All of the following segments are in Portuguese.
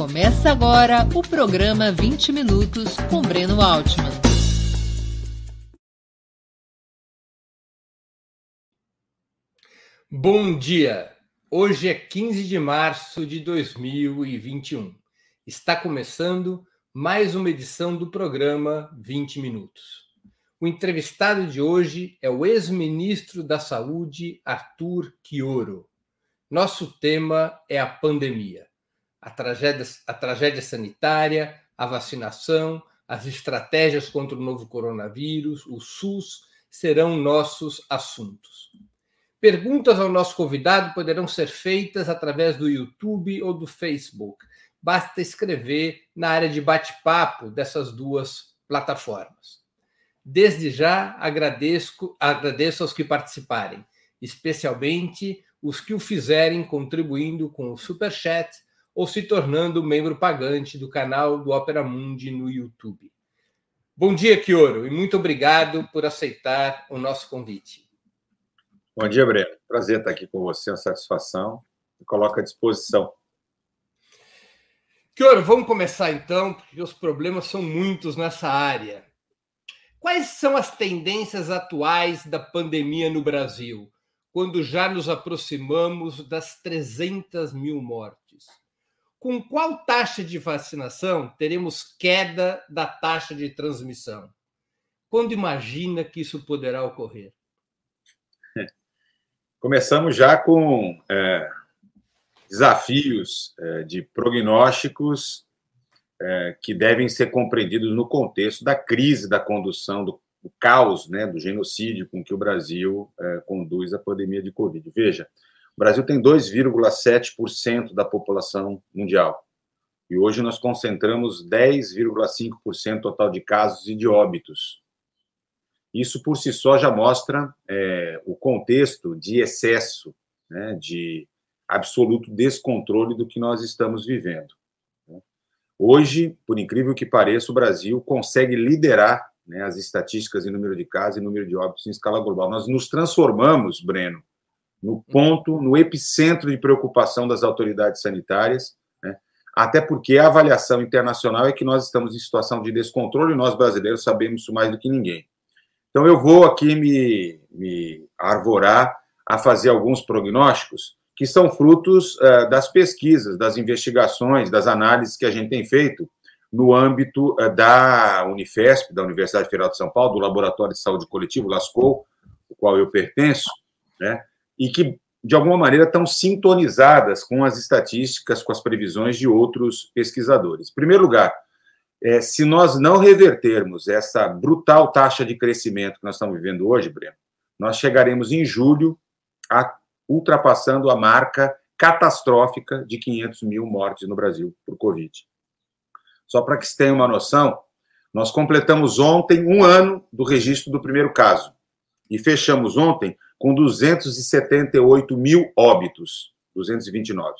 Começa agora o programa 20 Minutos com Breno Altman. Bom dia! Hoje é 15 de março de 2021. Está começando mais uma edição do programa 20 Minutos. O entrevistado de hoje é o ex-ministro da Saúde, Arthur Quioro. Nosso tema é a pandemia, a tragédia, a tragédia sanitária, a vacinação, as estratégias contra o novo coronavírus, o SUS serão nossos assuntos. Perguntas ao nosso convidado poderão ser feitas através do YouTube ou do Facebook. Basta escrever na área de bate-papo dessas duas plataformas. Desde já agradeço, agradeço aos que participarem, especialmente os que o fizerem contribuindo com o Super Chat ou se tornando membro pagante do canal do Opera Mundi no YouTube. Bom dia, Kioro, e muito obrigado por aceitar o nosso convite. Bom dia, Breno. Prazer estar aqui com você, uma satisfação. Me coloco à disposição. Kioro, vamos começar então, porque os problemas são muitos nessa área. Quais são as tendências atuais da pandemia no Brasil? quando já nos aproximamos das 300 mil mortes. Com qual taxa de vacinação teremos queda da taxa de transmissão? Quando imagina que isso poderá ocorrer? Começamos já com é, desafios é, de prognósticos é, que devem ser compreendidos no contexto da crise da condução do o caos né, do genocídio com que o Brasil é, conduz a pandemia de Covid. Veja, o Brasil tem 2,7% da população mundial. E hoje nós concentramos 10,5% total de casos e de óbitos. Isso por si só já mostra é, o contexto de excesso, né, de absoluto descontrole do que nós estamos vivendo. Hoje, por incrível que pareça, o Brasil consegue liderar né, as estatísticas em número de casos e número de óbitos em escala global. Nós nos transformamos, Breno, no ponto, no epicentro de preocupação das autoridades sanitárias, né, até porque a avaliação internacional é que nós estamos em situação de descontrole e nós brasileiros sabemos isso mais do que ninguém. Então, eu vou aqui me, me arvorar a fazer alguns prognósticos que são frutos uh, das pesquisas, das investigações, das análises que a gente tem feito no âmbito eh, da Unifesp, da Universidade Federal de São Paulo, do Laboratório de Saúde Coletivo, LASCO, o qual eu pertenço, né, e que, de alguma maneira, estão sintonizadas com as estatísticas, com as previsões de outros pesquisadores. Em primeiro lugar, é, se nós não revertermos essa brutal taxa de crescimento que nós estamos vivendo hoje, Breno, nós chegaremos em julho a, ultrapassando a marca catastrófica de 500 mil mortes no Brasil por Covid. Só para que se tenha uma noção, nós completamos ontem um ano do registro do primeiro caso e fechamos ontem com 278 mil óbitos, 229,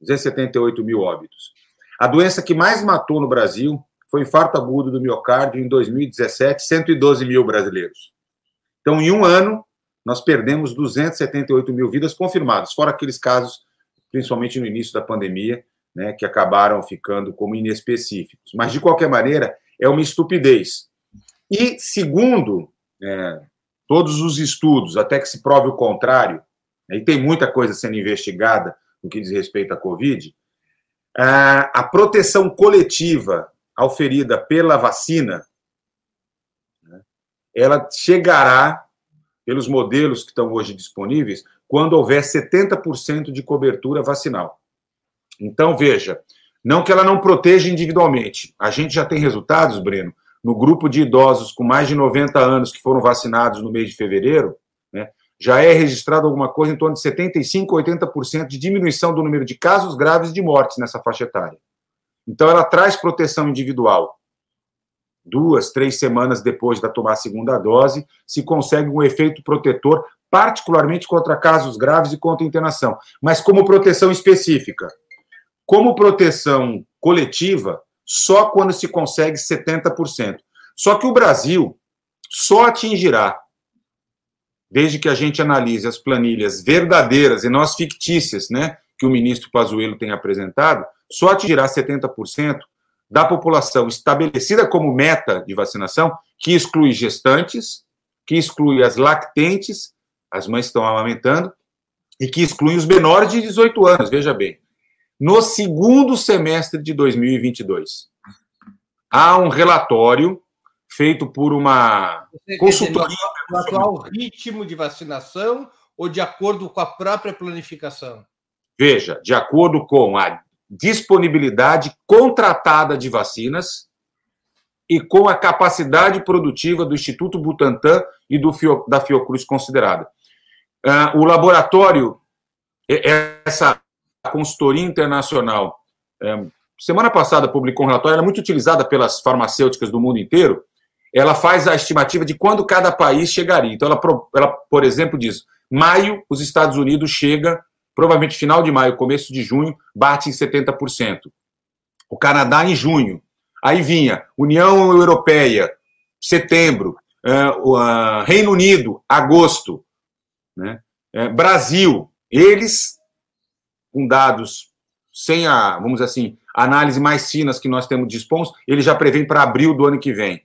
278 mil óbitos. A doença que mais matou no Brasil foi infarto agudo do miocárdio em 2017, 112 mil brasileiros. Então, em um ano, nós perdemos 278 mil vidas confirmadas, fora aqueles casos, principalmente no início da pandemia, né, que acabaram ficando como inespecíficos. Mas, de qualquer maneira, é uma estupidez. E, segundo é, todos os estudos, até que se prove o contrário, e tem muita coisa sendo investigada no que diz respeito à Covid, a proteção coletiva auferida pela vacina, né, ela chegará, pelos modelos que estão hoje disponíveis, quando houver 70% de cobertura vacinal. Então, veja, não que ela não proteja individualmente. A gente já tem resultados, Breno, no grupo de idosos com mais de 90 anos que foram vacinados no mês de fevereiro, né, já é registrado alguma coisa em torno de 75%, 80% de diminuição do número de casos graves de mortes nessa faixa etária. Então, ela traz proteção individual. Duas, três semanas depois da tomar a segunda dose, se consegue um efeito protetor, particularmente contra casos graves e contra internação, mas como proteção específica como proteção coletiva só quando se consegue 70%. Só que o Brasil só atingirá, desde que a gente analise as planilhas verdadeiras e não as fictícias, né, que o ministro Pazuello tem apresentado, só atingirá 70% da população estabelecida como meta de vacinação, que exclui gestantes, que exclui as lactentes, as mães estão amamentando, e que exclui os menores de 18 anos, veja bem. No segundo semestre de 2022, há um relatório feito por uma consultoria. O atual ritmo de vacinação ou de acordo com a própria planificação? Veja, de acordo com a disponibilidade contratada de vacinas e com a capacidade produtiva do Instituto Butantan e do Fio, da Fiocruz considerada. Uh, o laboratório, essa consultoria internacional, um, semana passada publicou um relatório, ela é muito utilizada pelas farmacêuticas do mundo inteiro, ela faz a estimativa de quando cada país chegaria. Então, ela, ela por exemplo, diz: maio, os Estados Unidos chega, provavelmente final de maio, começo de junho, bate em 70%. O Canadá em junho. Aí vinha União Europeia, setembro. Uh, uh, Reino Unido, agosto. Né? Uh, Brasil, eles, com dados sem a, vamos dizer assim, análise mais finas que nós temos dispões, eles já prevêem para abril do ano que vem.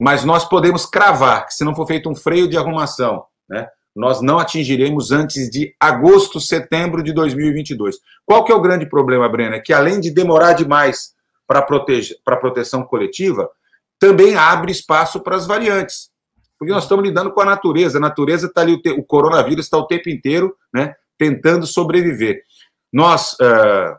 Mas nós podemos cravar que se não for feito um freio de arrumação, né, nós não atingiremos antes de agosto, setembro de 2022. Qual que é o grande problema, Brena? É que além de demorar demais para proteger, para proteção coletiva, também abre espaço para as variantes. Porque nós estamos lidando com a natureza. A natureza está ali, o, te, o coronavírus está o tempo inteiro né, tentando sobreviver. Nós, uh,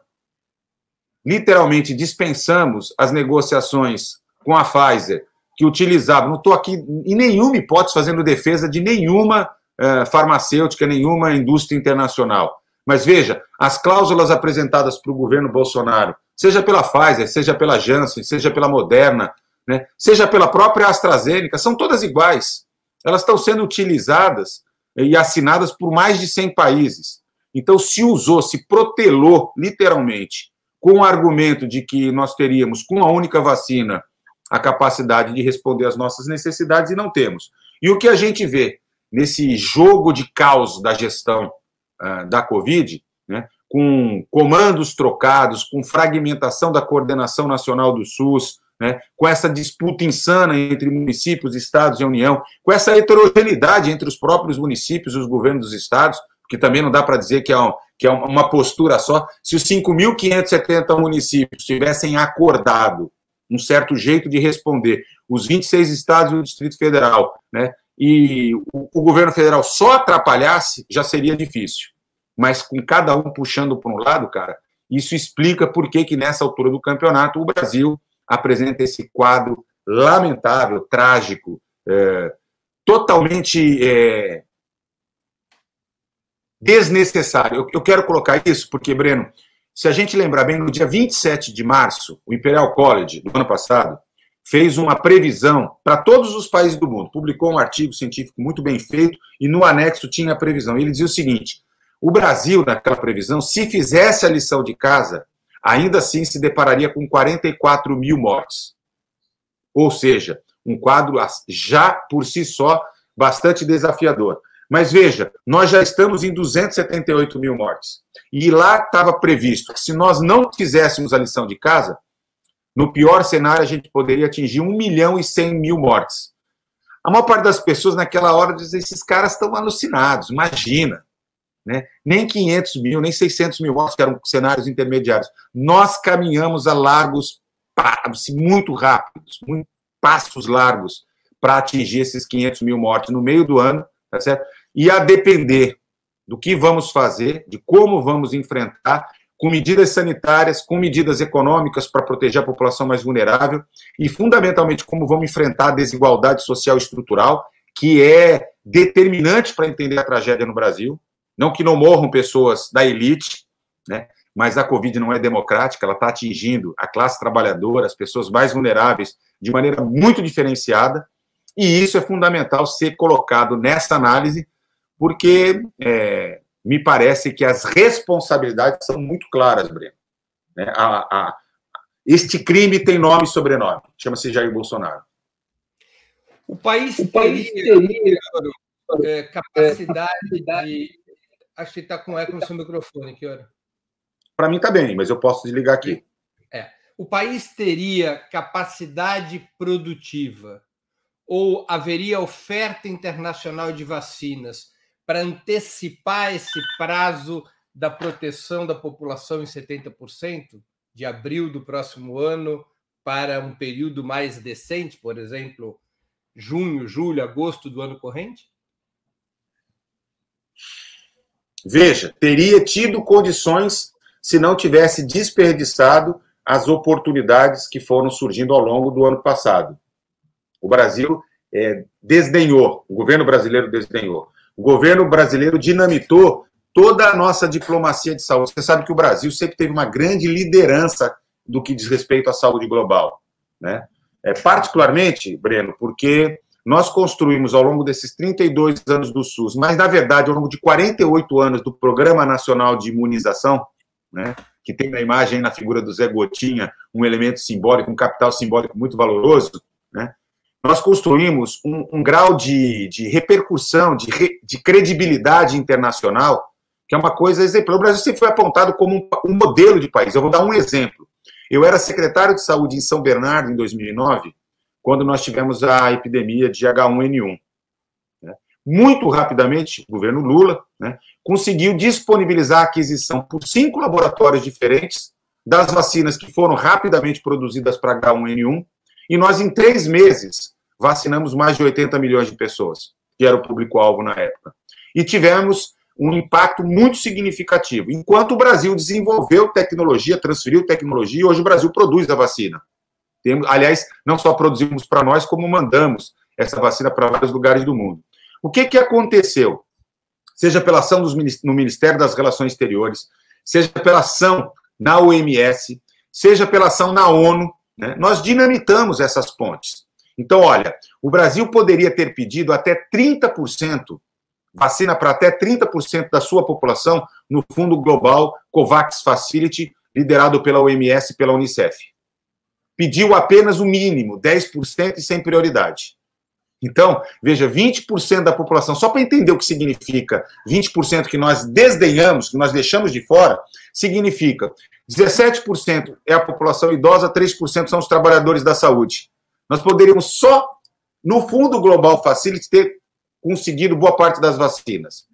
literalmente, dispensamos as negociações com a Pfizer, que utilizava, não estou aqui em nenhuma hipótese fazendo defesa de nenhuma uh, farmacêutica, nenhuma indústria internacional. Mas veja, as cláusulas apresentadas para o governo Bolsonaro, seja pela Pfizer, seja pela Janssen, seja pela Moderna, né, seja pela própria AstraZeneca, são todas iguais. Elas estão sendo utilizadas e assinadas por mais de 100 países. Então, se usou, se protelou, literalmente, com o argumento de que nós teríamos, com a única vacina, a capacidade de responder às nossas necessidades, e não temos. E o que a gente vê nesse jogo de caos da gestão uh, da Covid, né, com comandos trocados, com fragmentação da coordenação nacional do SUS, né, com essa disputa insana entre municípios, estados e União, com essa heterogeneidade entre os próprios municípios e os governos dos estados, que também não dá para dizer que é, um, que é uma postura só. Se os 5.570 municípios tivessem acordado um certo jeito de responder, os 26 estados e o Distrito Federal, né, e o, o governo federal só atrapalhasse, já seria difícil. Mas com cada um puxando para um lado, cara, isso explica por que, que nessa altura do campeonato o Brasil apresenta esse quadro lamentável, trágico, é, totalmente é, desnecessário. Eu, eu, quero colocar isso porque, Breno, se a gente lembrar bem, no dia 27 de março, o Imperial College, do ano passado, fez uma previsão para todos os países do mundo, publicou um artigo científico muito bem feito e no anexo tinha a previsão. Ele dizia o seguinte: o Brasil, naquela previsão, se fizesse a lição de casa, ainda assim se depararia com 44 mil mortes. Ou seja, um quadro já por si só bastante desafiador. Mas veja, nós já estamos em 278 mil mortes. E lá estava previsto que se nós não fizéssemos a lição de casa, no pior cenário, a gente poderia atingir 1 milhão e 100 mil mortes. A maior parte das pessoas naquela hora dizem: esses caras estão alucinados, imagina. Né? Nem 500 mil, nem 600 mil mortes, que eram cenários intermediários. Nós caminhamos a largos, muito rápidos, muito, passos largos, para atingir esses 500 mil mortes no meio do ano, tá certo? E a depender do que vamos fazer, de como vamos enfrentar, com medidas sanitárias, com medidas econômicas para proteger a população mais vulnerável e, fundamentalmente, como vamos enfrentar a desigualdade social estrutural, que é determinante para entender a tragédia no Brasil. Não que não morram pessoas da elite, né? mas a Covid não é democrática, ela está atingindo a classe trabalhadora, as pessoas mais vulneráveis, de maneira muito diferenciada, e isso é fundamental ser colocado nessa análise, porque é, me parece que as responsabilidades são muito claras, Breno. Né? A, a, este crime tem nome e sobrenome, chama-se Jair Bolsonaro. O país, o país teria, teria é, capacidade de. Acho que está com eco no seu microfone, que hora? para mim está bem, mas eu posso desligar aqui. É. O país teria capacidade produtiva ou haveria oferta internacional de vacinas para antecipar esse prazo da proteção da população em 70%, de abril do próximo ano para um período mais decente, por exemplo, junho, julho, agosto do ano corrente? Veja, teria tido condições se não tivesse desperdiçado as oportunidades que foram surgindo ao longo do ano passado. O Brasil é, desdenhou, o governo brasileiro desdenhou. O governo brasileiro dinamitou toda a nossa diplomacia de saúde. Você sabe que o Brasil sempre teve uma grande liderança do que diz respeito à saúde global, né? É, particularmente, Breno, porque nós construímos ao longo desses 32 anos do SUS, mas na verdade ao longo de 48 anos do Programa Nacional de Imunização, né, que tem na imagem na figura do Zé Gotinha um elemento simbólico, um capital simbólico muito valoroso, né, nós construímos um, um grau de, de repercussão, de, re, de, credibilidade internacional, que é uma coisa exemplar. O Brasil sempre foi apontado como um, um modelo de país. Eu vou dar um exemplo. Eu era secretário de saúde em São Bernardo em 2009, quando nós tivemos a epidemia de H1N1. Né. Muito rapidamente, o governo Lula né, conseguiu disponibilizar a aquisição por cinco laboratórios diferentes das vacinas que foram rapidamente produzidas para H1N1, e nós, em três meses, vacinamos mais de 80 milhões de pessoas, que era o público-alvo na época. E tivemos um impacto muito significativo. Enquanto o Brasil desenvolveu tecnologia, transferiu tecnologia, hoje o Brasil produz a vacina. Temos, aliás, não só produzimos para nós, como mandamos essa vacina para vários lugares do mundo. O que, que aconteceu? Seja pela ação dos, no Ministério das Relações Exteriores, seja pela ação na OMS, seja pela ação na ONU, né? nós dinamitamos essas pontes. Então, olha, o Brasil poderia ter pedido até 30%, vacina para até 30% da sua população no Fundo Global COVAX Facility, liderado pela OMS e pela Unicef. Pediu apenas o mínimo, 10% e sem prioridade. Então, veja, 20% da população, só para entender o que significa 20% que nós desdenhamos, que nós deixamos de fora, significa 17% é a população idosa, 3% são os trabalhadores da saúde. Nós poderíamos só, no Fundo Global Facility, ter conseguido boa parte das vacinas.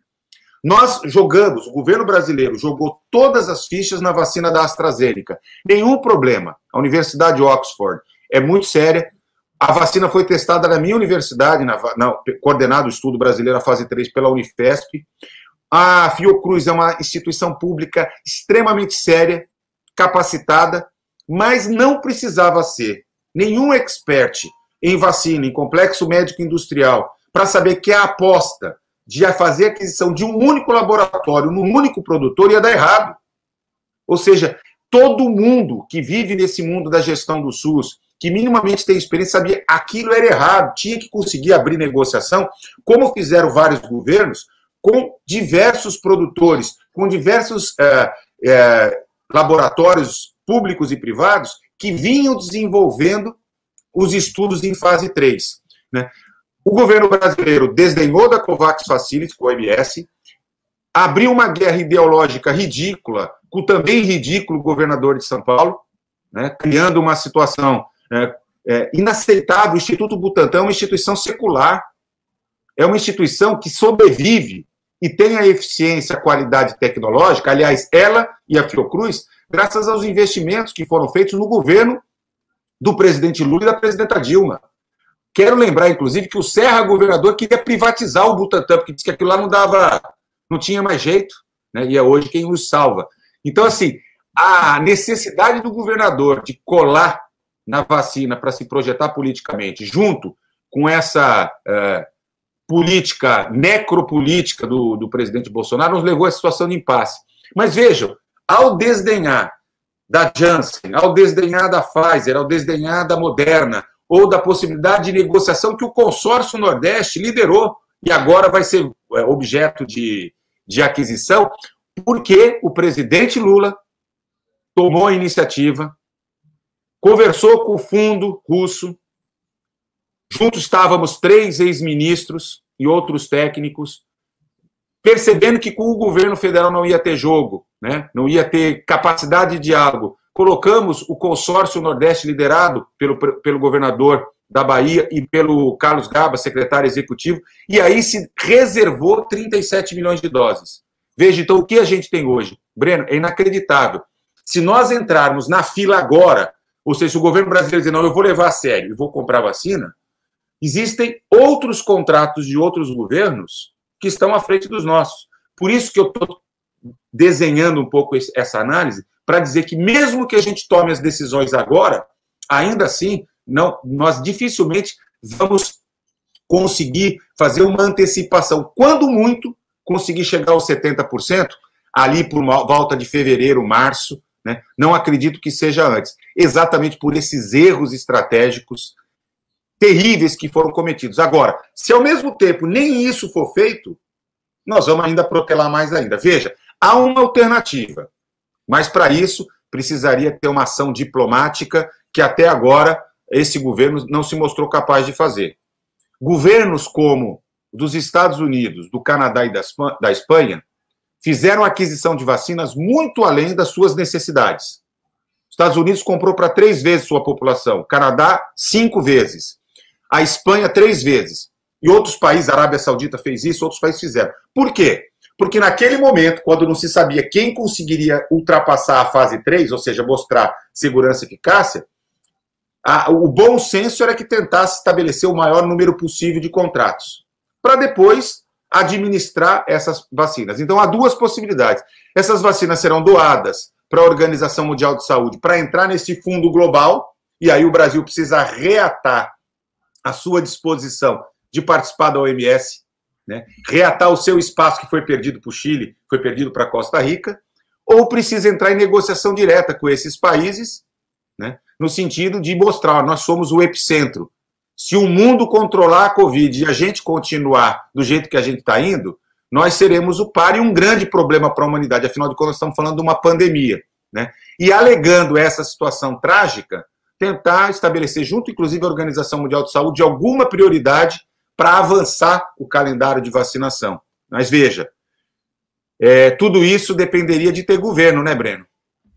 Nós jogamos, o governo brasileiro jogou todas as fichas na vacina da AstraZeneca. Nenhum problema. A Universidade de Oxford é muito séria. A vacina foi testada na minha universidade, na, na, coordenado o estudo brasileiro, a fase 3, pela Unifesp. A Fiocruz é uma instituição pública extremamente séria, capacitada, mas não precisava ser nenhum expert em vacina, em complexo médico industrial, para saber que a aposta de fazer aquisição de um único laboratório, num único produtor, ia dar errado. Ou seja, todo mundo que vive nesse mundo da gestão do SUS, que minimamente tem experiência, sabia que aquilo era errado, tinha que conseguir abrir negociação, como fizeram vários governos, com diversos produtores, com diversos é, é, laboratórios públicos e privados que vinham desenvolvendo os estudos em fase 3. Né? O governo brasileiro desdenhou da COVAX Facility, com a OMS, abriu uma guerra ideológica ridícula com o também ridículo governador de São Paulo, né? criando uma situação é, é, inaceitável. O Instituto Butantan é uma instituição secular, é uma instituição que sobrevive e tem a eficiência, a qualidade tecnológica, aliás, ela e a Fiocruz, graças aos investimentos que foram feitos no governo do presidente Lula e da presidenta Dilma. Quero lembrar, inclusive, que o Serra, governador, queria privatizar o Butantan, porque disse que aquilo lá não dava, não tinha mais jeito, né? e é hoje quem nos salva. Então, assim, a necessidade do governador de colar na vacina para se projetar politicamente, junto com essa uh, política, necropolítica do, do presidente Bolsonaro, nos levou à situação de impasse. Mas vejam, ao desdenhar da Janssen, ao desdenhar da Pfizer, ao desdenhar da Moderna, ou da possibilidade de negociação que o consórcio Nordeste liderou e agora vai ser é, objeto de, de aquisição, porque o presidente Lula tomou a iniciativa, conversou com o fundo russo, juntos estávamos três ex-ministros, e outros técnicos, percebendo que com o governo federal não ia ter jogo né? não ia ter capacidade de diálogo. Colocamos o consórcio Nordeste liderado pelo, pelo governador da Bahia e pelo Carlos Gaba, secretário executivo, e aí se reservou 37 milhões de doses. Veja, então, o que a gente tem hoje? Breno, é inacreditável. Se nós entrarmos na fila agora, ou seja, se o governo brasileiro dizer, não, eu vou levar a sério e vou comprar vacina, existem outros contratos de outros governos que estão à frente dos nossos. Por isso que eu estou desenhando um pouco essa análise, para dizer que mesmo que a gente tome as decisões agora, ainda assim, não, nós dificilmente vamos conseguir fazer uma antecipação. Quando muito, conseguir chegar aos 70%, ali por volta de fevereiro, março, né? não acredito que seja antes. Exatamente por esses erros estratégicos terríveis que foram cometidos. Agora, se ao mesmo tempo nem isso for feito, nós vamos ainda protelar mais ainda. Veja, há uma alternativa, mas para isso precisaria ter uma ação diplomática que até agora esse governo não se mostrou capaz de fazer. Governos como dos Estados Unidos, do Canadá e da Espanha fizeram aquisição de vacinas muito além das suas necessidades. Estados Unidos comprou para três vezes sua população, Canadá, cinco vezes, a Espanha, três vezes. E outros países, a Arábia Saudita fez isso, outros países fizeram. Por quê? Porque naquele momento, quando não se sabia quem conseguiria ultrapassar a fase 3, ou seja, mostrar segurança e eficácia, a, o bom senso era que tentasse estabelecer o maior número possível de contratos, para depois administrar essas vacinas. Então, há duas possibilidades. Essas vacinas serão doadas para a Organização Mundial de Saúde para entrar nesse fundo global, e aí o Brasil precisa reatar a sua disposição de participar da OMS, né? reatar o seu espaço que foi perdido para o Chile, foi perdido para Costa Rica, ou precisa entrar em negociação direta com esses países, né? no sentido de mostrar, nós somos o epicentro. Se o mundo controlar a Covid e a gente continuar do jeito que a gente está indo, nós seremos o par e um grande problema para a humanidade. Afinal de contas, estamos falando de uma pandemia. Né? E alegando essa situação trágica, tentar estabelecer, junto inclusive à Organização Mundial de Saúde, alguma prioridade para avançar o calendário de vacinação. Mas veja, é, tudo isso dependeria de ter governo, né, Breno?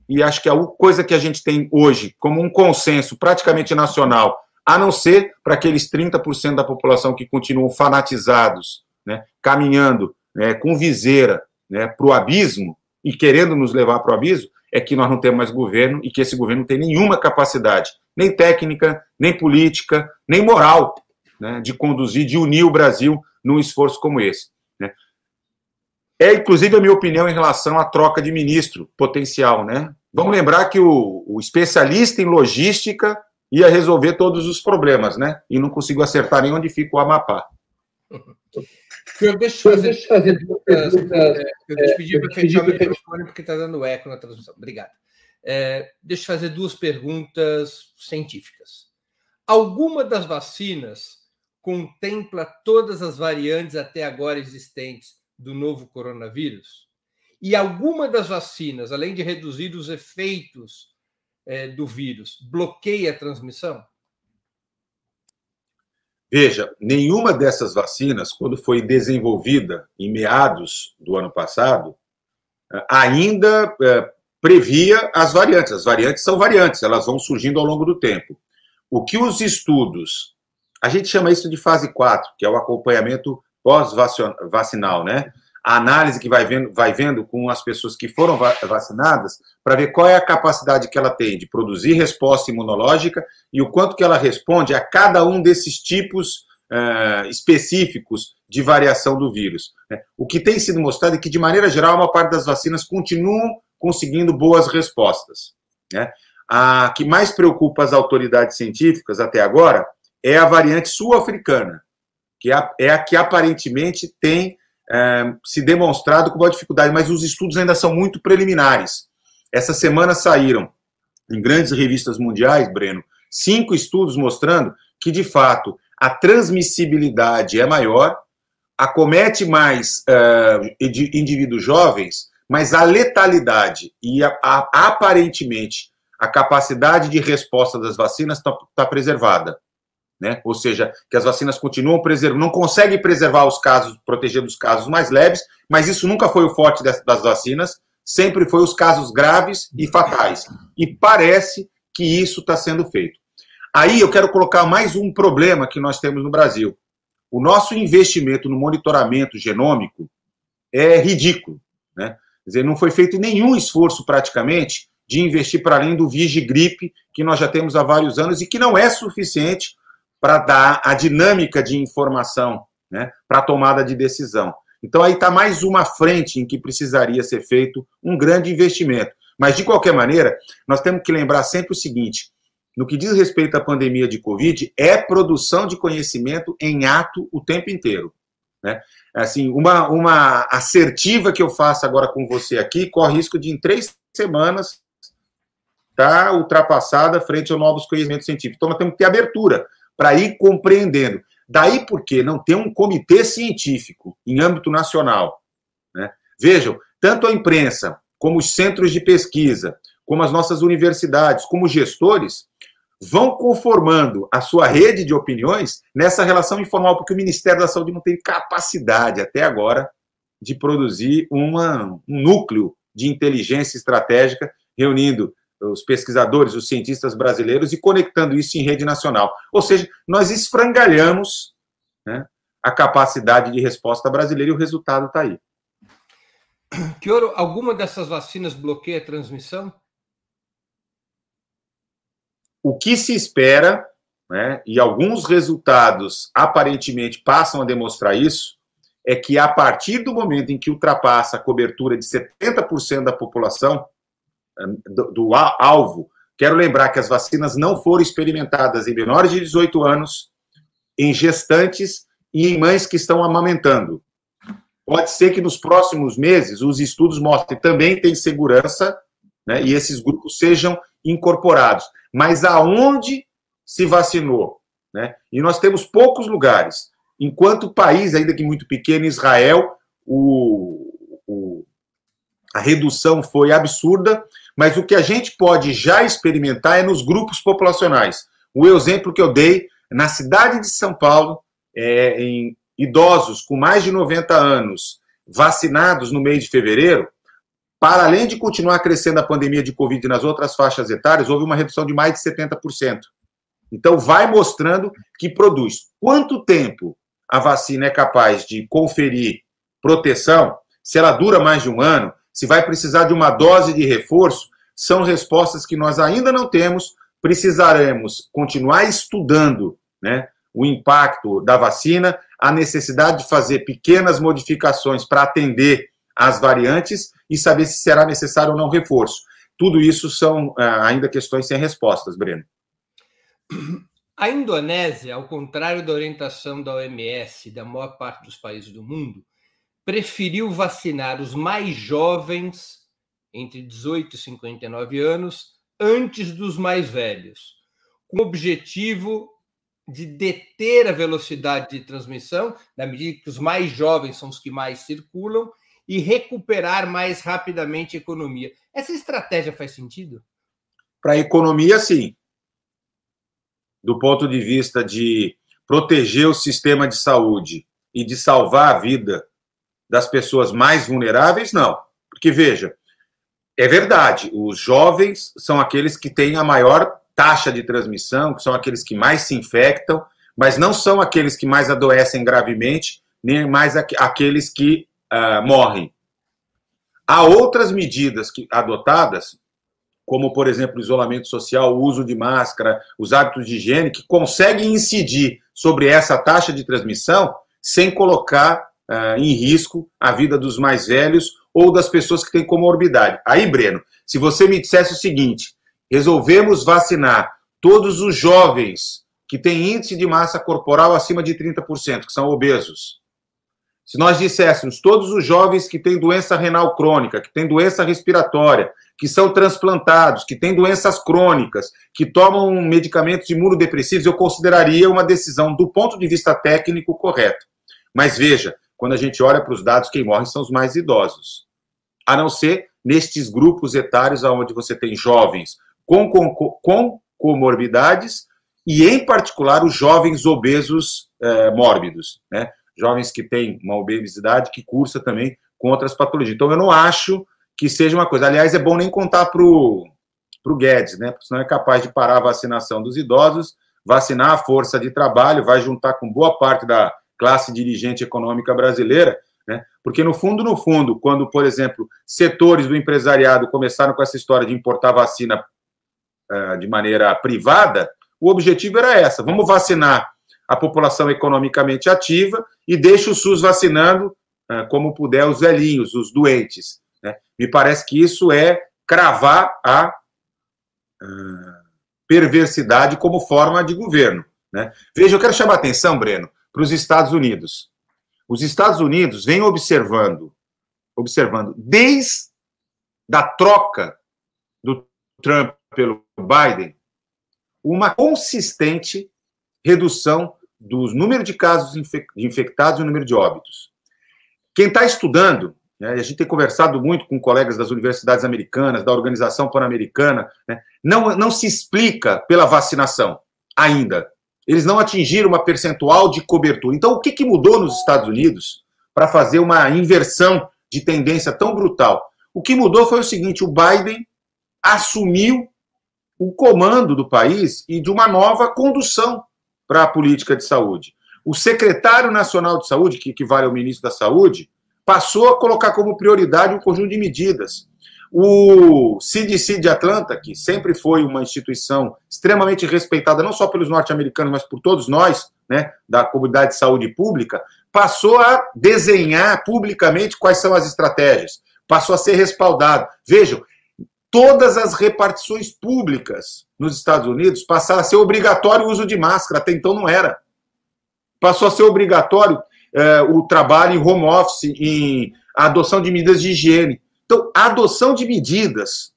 e acho que a coisa que a gente tem hoje como um consenso praticamente nacional, a não ser para aqueles 30% da população que continuam fanatizados, né, caminhando né, com viseira né, para o abismo e querendo nos levar para o abismo, é que nós não temos mais governo e que esse governo não tem nenhuma capacidade, nem técnica, nem política, nem moral, né, de conduzir, de unir o Brasil num esforço como esse. Né. É, inclusive, a minha opinião em relação à troca de ministro potencial, né? Vamos lembrar que o, o especialista em logística ia resolver todos os problemas, né? E não conseguiu acertar nem onde fica o Amapá. Deixa eu fazer, deixa eu fazer duas perguntas. Eu te pedi para fechar o microfone porque está dando eco na transmissão. Obrigado. É, deixa eu fazer duas perguntas científicas. Alguma das vacinas contempla todas as variantes até agora existentes do novo coronavírus? E alguma das vacinas, além de reduzir os efeitos é, do vírus, bloqueia a transmissão? Veja, nenhuma dessas vacinas, quando foi desenvolvida em meados do ano passado, ainda é, previa as variantes. As variantes são variantes, elas vão surgindo ao longo do tempo. O que os estudos, a gente chama isso de fase 4, que é o acompanhamento pós-vacinal, né? A análise que vai vendo, vai vendo com as pessoas que foram vacinadas para ver qual é a capacidade que ela tem de produzir resposta imunológica e o quanto que ela responde a cada um desses tipos uh, específicos de variação do vírus. Né? O que tem sido mostrado é que, de maneira geral, uma parte das vacinas continuam conseguindo boas respostas. Né? A que mais preocupa as autoridades científicas até agora é a variante sul-africana, que é, é a que aparentemente tem é, se demonstrado com uma dificuldade, mas os estudos ainda são muito preliminares. Essa semana saíram em grandes revistas mundiais, Breno, cinco estudos mostrando que, de fato, a transmissibilidade é maior, acomete mais uh, indivíduos jovens, mas a letalidade e a, a, aparentemente a capacidade de resposta das vacinas está tá preservada né? Ou seja, que as vacinas continuam preservando, não conseguem preservar os casos, proteger dos casos mais leves, mas isso nunca foi o forte das, das vacinas. sempre foi os casos graves e fatais. E parece que isso está sendo feito. Aí eu quero colocar mais um problema que nós temos no Brasil. O nosso investimento no monitoramento genômico é ridículo. Né? Quer dizer, não foi feito nenhum esforço praticamente de investir para além do Vigigripe, que nós já temos há vários anos e que não é suficiente para dar a dinâmica de informação né, para a tomada de decisão. Então, aí está mais uma frente em que precisaria ser feito um grande investimento. Mas, de qualquer maneira, nós temos que lembrar sempre o seguinte: no que diz respeito à pandemia de Covid, é produção de conhecimento em ato o tempo inteiro. Né? Assim, uma, uma assertiva que eu faço agora com você aqui corre risco de, em três semanas, estar tá ultrapassada frente aos novos conhecimentos científicos. Então, nós temos que ter abertura para ir compreendendo. Daí porque não tem um comitê científico em âmbito nacional. Né? Vejam, tanto a imprensa, como os centros de pesquisa, como as nossas universidades, como gestores, vão conformando a sua rede de opiniões nessa relação informal, porque o Ministério da Saúde não tem capacidade até agora de produzir uma, um núcleo de inteligência estratégica reunindo os pesquisadores, os cientistas brasileiros e conectando isso em rede nacional. Ou seja, nós esfrangalhamos né, a capacidade de resposta brasileira e o resultado está aí. Kioro, alguma dessas vacinas bloqueia a transmissão? O que se espera, né, e alguns resultados aparentemente passam a demonstrar isso, é que a partir do momento em que ultrapassa a cobertura de 70% da população, do, do alvo, quero lembrar que as vacinas não foram experimentadas em menores de 18 anos, em gestantes e em mães que estão amamentando. Pode ser que nos próximos meses os estudos mostrem também tem segurança né, e esses grupos sejam incorporados. Mas aonde se vacinou? Né? E nós temos poucos lugares. Enquanto país, ainda que muito pequeno, Israel, o, o, a redução foi absurda, mas o que a gente pode já experimentar é nos grupos populacionais. O exemplo que eu dei, na cidade de São Paulo, é, em idosos com mais de 90 anos vacinados no mês de fevereiro, para além de continuar crescendo a pandemia de Covid nas outras faixas etárias, houve uma redução de mais de 70%. Então, vai mostrando que produz. Quanto tempo a vacina é capaz de conferir proteção, se ela dura mais de um ano, se vai precisar de uma dose de reforço, são respostas que nós ainda não temos. Precisaremos continuar estudando né, o impacto da vacina, a necessidade de fazer pequenas modificações para atender às variantes e saber se será necessário ou não reforço. Tudo isso são uh, ainda questões sem respostas, Breno. A Indonésia, ao contrário da orientação da OMS e da maior parte dos países do mundo, preferiu vacinar os mais jovens, entre 18 e 59 anos, antes dos mais velhos, com o objetivo de deter a velocidade de transmissão, na medida que os mais jovens são os que mais circulam, e recuperar mais rapidamente a economia. Essa estratégia faz sentido? Para a economia, sim. Do ponto de vista de proteger o sistema de saúde e de salvar a vida das pessoas mais vulneráveis, não. Porque, veja, é verdade, os jovens são aqueles que têm a maior taxa de transmissão, que são aqueles que mais se infectam, mas não são aqueles que mais adoecem gravemente, nem mais aqueles que uh, morrem. Há outras medidas que, adotadas, como, por exemplo, isolamento social, o uso de máscara, os hábitos de higiene, que conseguem incidir sobre essa taxa de transmissão sem colocar uh, em risco a vida dos mais velhos ou das pessoas que têm comorbidade. Aí, Breno, se você me dissesse o seguinte: resolvemos vacinar todos os jovens que têm índice de massa corporal acima de 30%, que são obesos. Se nós disséssemos todos os jovens que têm doença renal crônica, que têm doença respiratória, que são transplantados, que têm doenças crônicas, que tomam medicamentos imunodepressivos, eu consideraria uma decisão do ponto de vista técnico correto. Mas veja, quando a gente olha para os dados, quem morre são os mais idosos. A não ser nestes grupos etários onde você tem jovens com, com, com comorbidades e, em particular, os jovens obesos é, mórbidos, né? Jovens que têm uma obesidade que cursa também com outras patologias. Então, eu não acho que seja uma coisa. Aliás, é bom nem contar para o Guedes, né? Porque senão é capaz de parar a vacinação dos idosos, vacinar a força de trabalho, vai juntar com boa parte da classe dirigente econômica brasileira, né? Porque no fundo, no fundo, quando, por exemplo, setores do empresariado começaram com essa história de importar vacina uh, de maneira privada, o objetivo era essa: vamos vacinar a população economicamente ativa e deixa o SUS vacinando uh, como puder os velhinhos, os doentes. Né? Me parece que isso é cravar a uh, perversidade como forma de governo. Né? Veja, eu quero chamar a atenção, Breno, para os Estados Unidos. Os Estados Unidos vêm observando, observando desde da troca do Trump pelo Biden, uma consistente redução do número de casos infectados e o número de óbitos. Quem está estudando né, a gente tem conversado muito com colegas das universidades americanas, da Organização Pan-Americana, né, não, não se explica pela vacinação ainda. Eles não atingiram uma percentual de cobertura. Então, o que, que mudou nos Estados Unidos para fazer uma inversão de tendência tão brutal? O que mudou foi o seguinte: o Biden assumiu o comando do país e de uma nova condução para a política de saúde. O secretário nacional de saúde, que equivale ao ministro da Saúde, passou a colocar como prioridade um conjunto de medidas. O CDC de Atlanta, que sempre foi uma instituição extremamente respeitada, não só pelos norte-americanos, mas por todos nós, né, da comunidade de saúde pública, passou a desenhar publicamente quais são as estratégias, passou a ser respaldado. Vejam, todas as repartições públicas nos Estados Unidos passaram a ser obrigatório o uso de máscara, até então não era. Passou a ser obrigatório é, o trabalho em home office, em adoção de medidas de higiene. Então, a adoção de medidas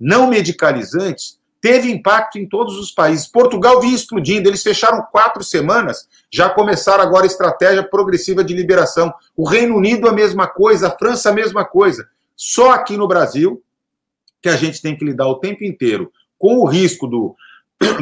não medicalizantes teve impacto em todos os países. Portugal vinha explodindo, eles fecharam quatro semanas, já começaram agora a estratégia progressiva de liberação. O Reino Unido, a mesma coisa, a França, a mesma coisa. Só aqui no Brasil, que a gente tem que lidar o tempo inteiro com o risco do,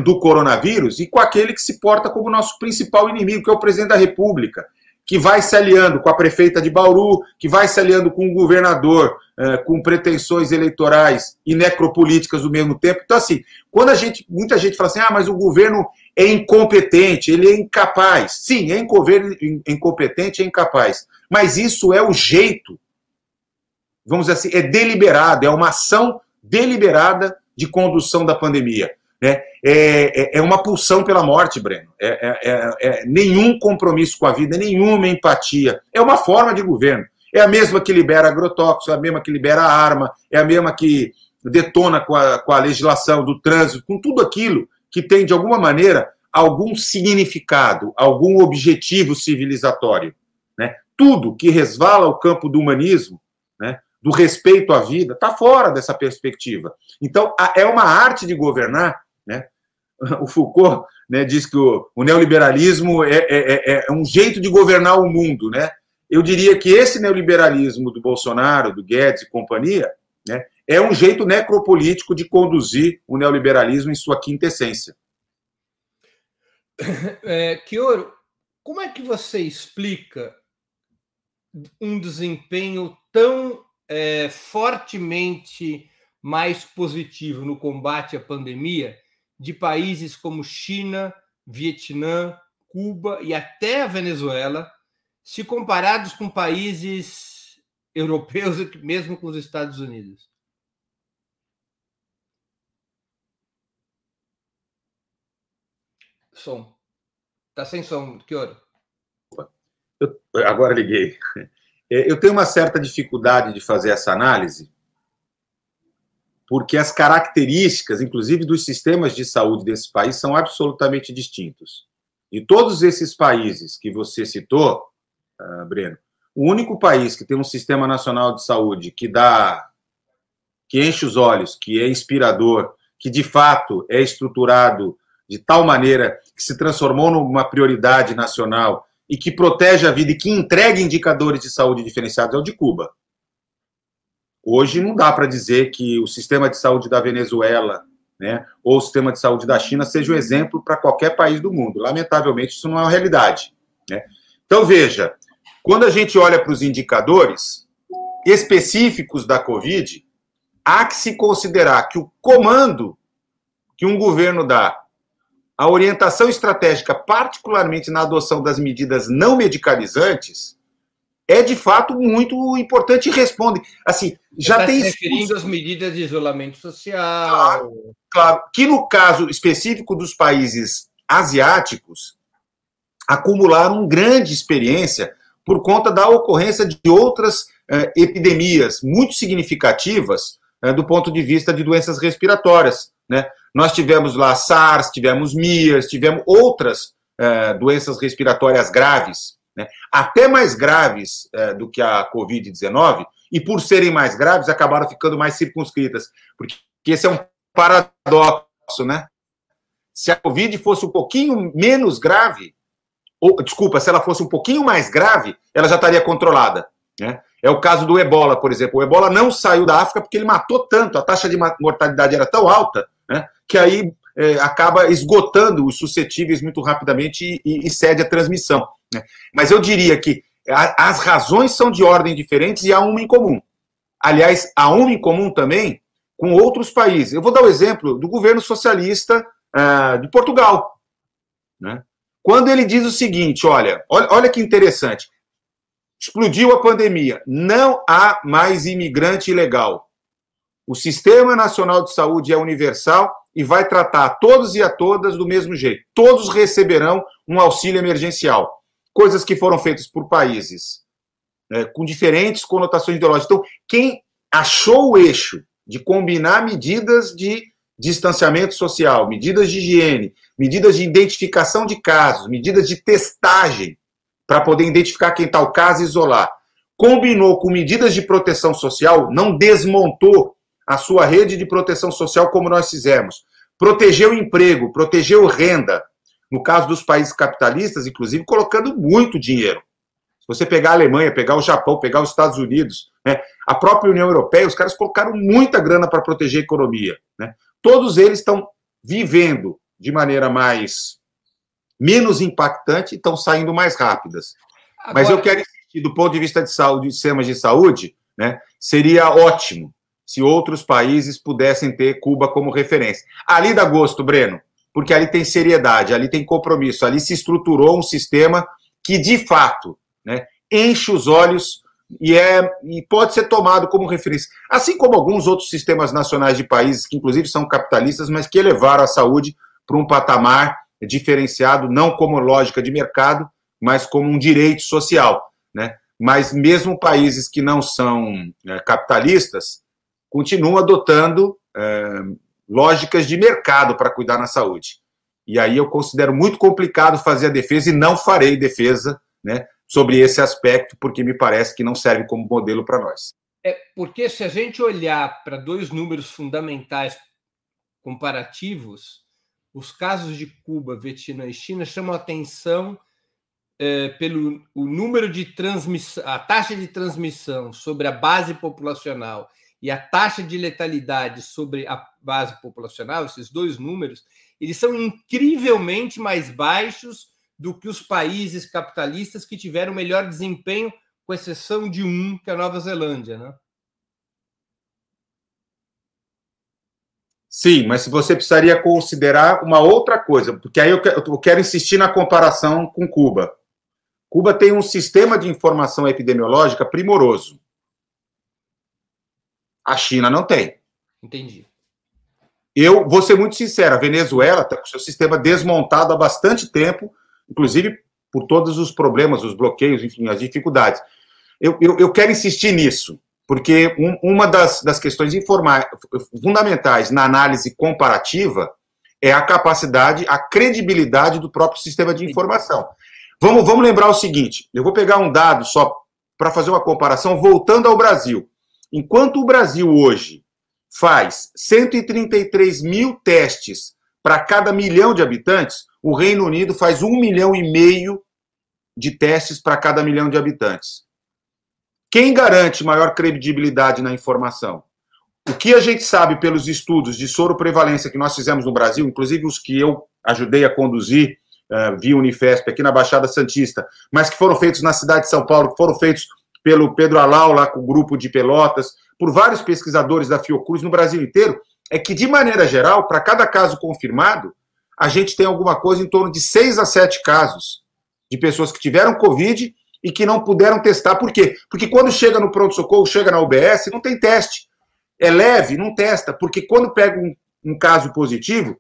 do coronavírus e com aquele que se porta como nosso principal inimigo, que é o presidente da República, que vai se aliando com a prefeita de Bauru, que vai se aliando com o governador, eh, com pretensões eleitorais e necropolíticas ao mesmo tempo. Então, assim, quando a gente, muita gente fala assim, ah, mas o governo é incompetente, ele é incapaz. Sim, é incompetente, é incapaz. Mas isso é o jeito, vamos dizer assim, é deliberado, é uma ação deliberada de condução da pandemia. Né? É, é, é, uma pulsão pela morte, Breno. É, é, é, é, nenhum compromisso com a vida, nenhuma empatia. É uma forma de governo. É a mesma que libera agrotóxico, é a mesma que libera arma, é a mesma que detona com a, com a legislação do trânsito, com tudo aquilo que tem, de alguma maneira, algum significado, algum objetivo civilizatório. Né? Tudo que resvala ao campo do humanismo, né? do respeito à vida, está fora dessa perspectiva. Então, é uma arte de governar? O Foucault né, diz que o, o neoliberalismo é, é, é, é, um jeito de governar o mundo. Né? Eu diria que esse neoliberalismo do Bolsonaro, do Guedes e companhia, né, é um jeito necropolítico de conduzir o neoliberalismo em sua quinta essência. É, Kioro, como é que você explica um desempenho tão é, fortemente mais positivo no combate à pandemia de países como China, Vietnã, Cuba e até a Venezuela, se comparados com países europeus, mesmo com os Estados Unidos? Som. Tá sem som, que hora? Eu, agora liguei. É, eu tenho uma certa dificuldade de fazer essa análise, porque as características, inclusive dos sistemas de saúde desse país, são absolutamente distintos. De todos esses países que você citou, uh, Breno, o único país que tem um sistema nacional de saúde que dá, que enche os olhos, que é inspirador, que de fato é estruturado de tal maneira que se transformou numa prioridade nacional e que protege a vida e que entrega indicadores de saúde diferenciados é o de Cuba. Hoje não dá para dizer que o sistema de saúde da Venezuela né, ou o sistema de saúde da China seja um exemplo para qualquer país do mundo. Lamentavelmente, isso não é uma realidade. Né? Então, veja, quando a gente olha para os indicadores, específicos da Covid, há que se considerar que o comando que um governo dá, a orientação estratégica, particularmente na adoção das medidas não medicalizantes, é de fato muito importante e responde. Assim, já tá tem. Se referindo às medidas de isolamento social. Claro, claro, que no caso específico dos países asiáticos, acumularam grande experiência por conta da ocorrência de outras eh, epidemias muito significativas eh, do ponto de vista de doenças respiratórias. Né? Nós tivemos lá SARS, tivemos MERS, tivemos outras eh, doenças respiratórias graves, né? até mais graves eh, do que a Covid-19, e por serem mais graves, acabaram ficando mais circunscritas, porque esse é um paradoxo, né? Se a Covid fosse um pouquinho menos grave, ou, desculpa, se ela fosse um pouquinho mais grave, ela já estaria controlada. Né? É o caso do ebola, por exemplo. O ebola não saiu da África porque ele matou tanto, a taxa de mortalidade era tão alta, né, que aí é, acaba esgotando os suscetíveis muito rapidamente e, e cede a transmissão. Né? Mas eu diria que a, as razões são de ordem diferentes e há uma em comum. Aliás, há uma em comum também com outros países. Eu vou dar o exemplo do governo socialista uh, de Portugal. Né? Quando ele diz o seguinte: olha, olha, olha que interessante. Explodiu a pandemia, não há mais imigrante ilegal. O Sistema Nacional de Saúde é universal e vai tratar todos e a todas do mesmo jeito. Todos receberão um auxílio emergencial. Coisas que foram feitas por países é, com diferentes conotações ideológicas. Então, quem achou o eixo de combinar medidas de distanciamento social, medidas de higiene, medidas de identificação de casos, medidas de testagem, para poder identificar quem está o caso e isolar, combinou com medidas de proteção social, não desmontou a sua rede de proteção social como nós fizemos. Protegeu o emprego, protegeu renda. No caso dos países capitalistas, inclusive, colocando muito dinheiro. Se você pegar a Alemanha, pegar o Japão, pegar os Estados Unidos, né, a própria União Europeia, os caras colocaram muita grana para proteger a economia. Né? Todos eles estão vivendo de maneira mais menos impactante e estão saindo mais rápidas. Agora... Mas eu quero insistir, do ponto de vista de saúde, de sistemas de saúde, né, seria ótimo se outros países pudessem ter Cuba como referência. Ali dá gosto, Breno, porque ali tem seriedade, ali tem compromisso, ali se estruturou um sistema que, de fato, né, enche os olhos e, é, e pode ser tomado como referência. Assim como alguns outros sistemas nacionais de países, que inclusive são capitalistas, mas que elevaram a saúde para um patamar diferenciado, não como lógica de mercado, mas como um direito social. Né? Mas mesmo países que não são é, capitalistas continuam adotando é, lógicas de mercado para cuidar na saúde. E aí eu considero muito complicado fazer a defesa e não farei defesa né, sobre esse aspecto, porque me parece que não serve como modelo para nós. É porque se a gente olhar para dois números fundamentais comparativos, os casos de Cuba, Vietnã e China chamam atenção é, pelo o número de transmissão, a taxa de transmissão sobre a base populacional e a taxa de letalidade sobre a base populacional, esses dois números, eles são incrivelmente mais baixos do que os países capitalistas que tiveram melhor desempenho, com exceção de um, que é a Nova Zelândia, né? Sim, mas você precisaria considerar uma outra coisa, porque aí eu quero insistir na comparação com Cuba. Cuba tem um sistema de informação epidemiológica primoroso. A China não tem. Entendi. Eu vou ser muito sincero, a Venezuela está com seu sistema desmontado há bastante tempo, inclusive por todos os problemas, os bloqueios, enfim, as dificuldades. Eu, eu, eu quero insistir nisso porque um, uma das, das questões fundamentais na análise comparativa é a capacidade, a credibilidade do próprio sistema de informação. Vamos, vamos lembrar o seguinte: eu vou pegar um dado só para fazer uma comparação, voltando ao Brasil. Enquanto o Brasil hoje faz 133 mil testes para cada milhão de habitantes, o Reino Unido faz um milhão e meio de testes para cada milhão de habitantes. Quem garante maior credibilidade na informação? O que a gente sabe pelos estudos de soro prevalência que nós fizemos no Brasil, inclusive os que eu ajudei a conduzir uh, via Unifesp aqui na Baixada Santista, mas que foram feitos na cidade de São Paulo, que foram feitos pelo Pedro Alau, lá com o grupo de Pelotas, por vários pesquisadores da Fiocruz no Brasil inteiro, é que, de maneira geral, para cada caso confirmado, a gente tem alguma coisa em torno de seis a sete casos de pessoas que tiveram Covid e que não puderam testar. Por quê? Porque quando chega no pronto-socorro, chega na UBS, não tem teste. É leve, não testa. Porque quando pega um, um caso positivo,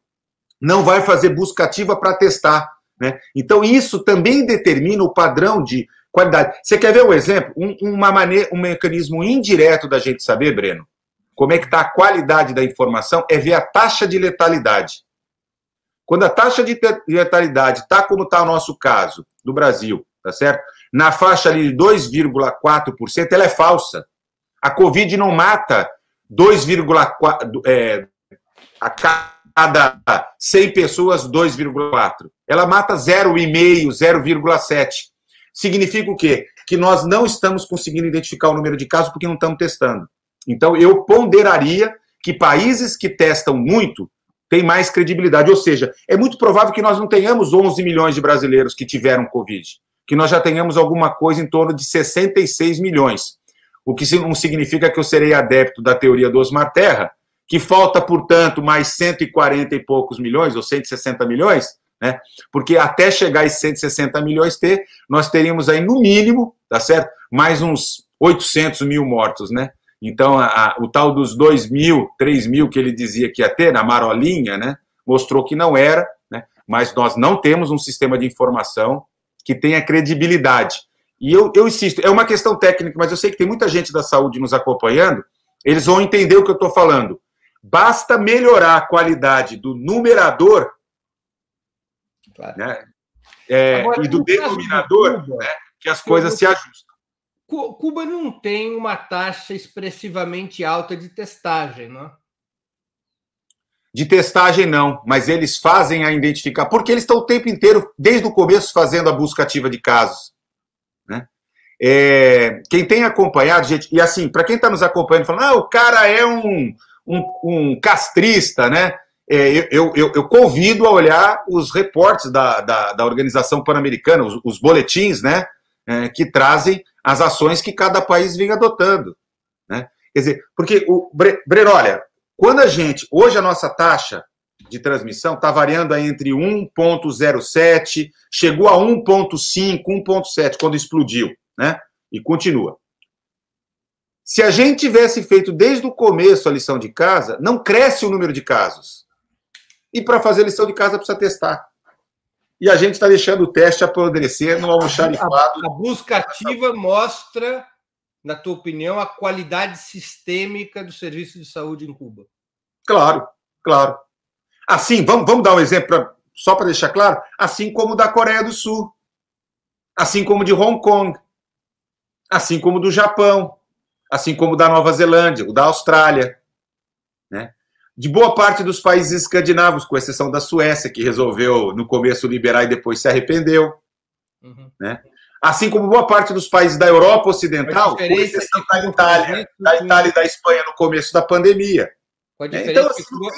não vai fazer busca ativa para testar. Né? Então, isso também determina o padrão de qualidade. Você quer ver um exemplo? Um, uma maneira, um mecanismo indireto da gente saber, Breno, como é que está a qualidade da informação, é ver a taxa de letalidade. Quando a taxa de letalidade está como está o nosso caso, do Brasil, tá certo? Na faixa ali de 2,4%, ela é falsa. A Covid não mata 2,4%, é, a cada 100 pessoas, 2,4%. Ela mata 0,5%, 0,7%. Significa o quê? Que nós não estamos conseguindo identificar o número de casos porque não estamos testando. Então, eu ponderaria que países que testam muito têm mais credibilidade. Ou seja, é muito provável que nós não tenhamos 11 milhões de brasileiros que tiveram Covid, que nós já tenhamos alguma coisa em torno de 66 milhões. O que não significa que eu serei adepto da teoria do Osmar Terra, que falta, portanto, mais 140 e poucos milhões, ou 160 milhões, né? Porque até chegar a 160 milhões ter, nós teríamos aí, no mínimo, tá certo? Mais uns 800 mil mortos, né? Então, a, a, o tal dos 2 mil, 3 mil que ele dizia que ia ter, na marolinha, né? Mostrou que não era, né? Mas nós não temos um sistema de informação que tenha credibilidade. E eu, eu insisto, é uma questão técnica, mas eu sei que tem muita gente da saúde nos acompanhando, eles vão entender o que eu estou falando. Basta melhorar a qualidade do numerador claro. né? É, Agora, e do denominador, Cuba, né, que as coisas se ajustam. Cuba não tem uma taxa expressivamente alta de testagem, não? De testagem, não, mas eles fazem a identificar, porque eles estão o tempo inteiro, desde o começo, fazendo a busca ativa de casos. Né? É, quem tem acompanhado, gente, e assim, para quem está nos acompanhando, falando, ah, o cara é um, um, um castrista, né? É, eu, eu, eu, convido a olhar os reportes da, da, da Organização Pan-Americana, os, os, boletins, né, é, que trazem as ações que cada país vem adotando. Né? Quer dizer, porque, o Breno, olha, quando a gente, hoje a nossa taxa de transmissão está variando entre 1,07, chegou a 1,5, 1,7 quando explodiu, né? E continua. Se a gente tivesse feito desde o começo a lição de casa, não cresce o número de casos. E para fazer lição de casa precisa testar. E a gente está deixando o teste apodrecer no almoxarifado. A, a busca ativa mostra, na tua opinião, a qualidade sistêmica do serviço de saúde em Cuba. Claro, claro. Assim, vamos, vamos dar um exemplo, pra, só para deixar claro, assim como da Coreia do Sul, assim como de Hong Kong, assim como do Japão, assim como da Nova Zelândia, o da Austrália. De boa parte dos países escandinavos, com exceção da Suécia, que resolveu no começo liberar e depois se arrependeu. Uhum. Né? Assim como boa parte dos países da Europa Ocidental, com exceção da Itália, da Itália e da Espanha no começo da pandemia. Com a né? diferença, então, assim, que Cuba,